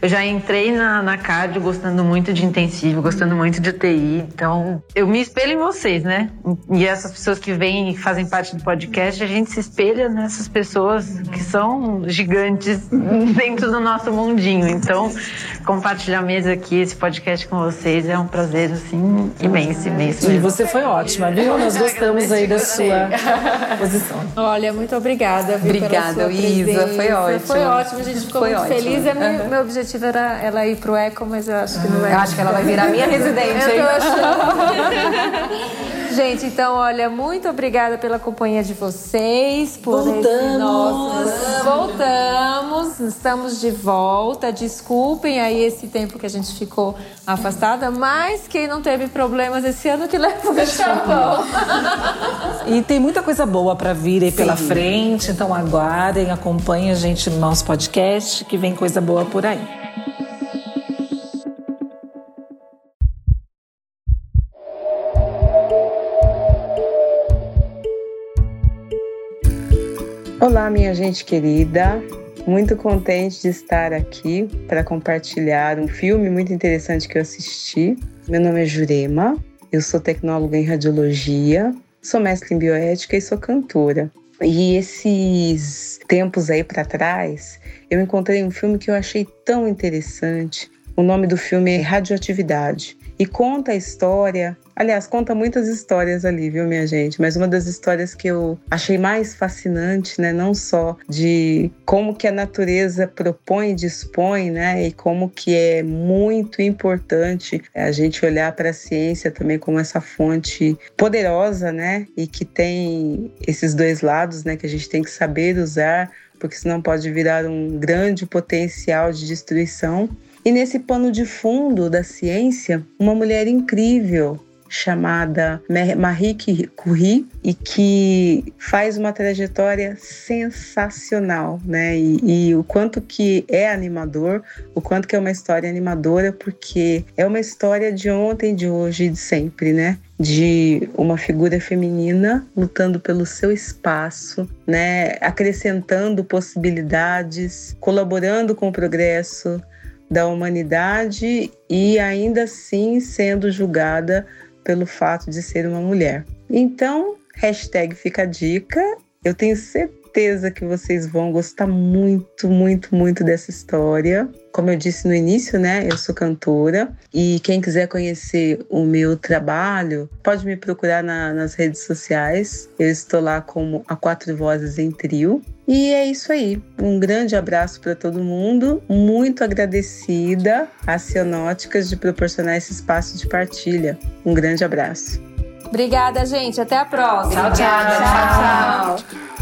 eu já entrei na, na cardio gostando muito de intensivo, gostando muito de UTI. Então, eu me espelho em vocês, né? E essas pessoas que vêm e fazem parte do podcast, a gente se espelha nessas pessoas que são gigantes dentro do nosso mundinho. Então, compartilhar mesa aqui, esse podcast com vocês é um prazer, assim, imenso, imenso. E você foi ótima, viu? Nós gostamos aí da sua posição. Olha, muito obrigada. viu, pela Obrigada, sua Isa, presença. foi ótimo. Foi ótimo, a gente ficou Foi muito ótimo. feliz. É meu, Uhum. meu objetivo era ela ir pro Eco, mas eu acho que não é. Eu acho que ela vai virar minha residente, Eu tô achando. Gente, então, olha, muito obrigada pela companhia de vocês. Por Voltamos. nosso... Voltamos, estamos de volta. Desculpem aí esse tempo que a gente ficou afastada, mas quem não teve problemas esse ano que leva o chapão. E tem muita coisa boa pra vir aí pela frente, então aguardem, acompanhem a gente no nosso podcast, que vem coisa boa por aí. Olá, minha gente querida. Muito contente de estar aqui para compartilhar um filme muito interessante que eu assisti. Meu nome é Jurema, eu sou tecnóloga em radiologia, sou mestre em bioética e sou cantora. E esses tempos aí para trás, eu encontrei um filme que eu achei tão interessante. O nome do filme é Radioatividade e conta a história. Aliás, conta muitas histórias ali, viu, minha gente? Mas uma das histórias que eu achei mais fascinante, né, não só de como que a natureza propõe e dispõe, né, e como que é muito importante a gente olhar para a ciência também como essa fonte poderosa, né, e que tem esses dois lados, né, que a gente tem que saber usar, porque senão pode virar um grande potencial de destruição. E nesse pano de fundo da ciência, uma mulher incrível, chamada Marie Curie e que faz uma trajetória sensacional, né? E, e, o quanto que é animador, o quanto que é uma história animadora, porque é uma história de ontem, de hoje e de sempre, né? de uma figura feminina lutando pelo seu espaço, né, acrescentando possibilidades, colaborando com o progresso da humanidade e ainda assim sendo julgada pelo fato de ser uma mulher. Então, hashtag fica a dica. Eu tenho certeza que vocês vão gostar muito, muito, muito dessa história. Como eu disse no início, né? Eu sou cantora e quem quiser conhecer o meu trabalho pode me procurar na, nas redes sociais. Eu estou lá como a Quatro Vozes em Trio. E é isso aí. Um grande abraço para todo mundo. Muito agradecida às Cianóticas de proporcionar esse espaço de partilha. Um grande abraço. Obrigada, gente. Até a próxima. Tchau, tchau. tchau, tchau.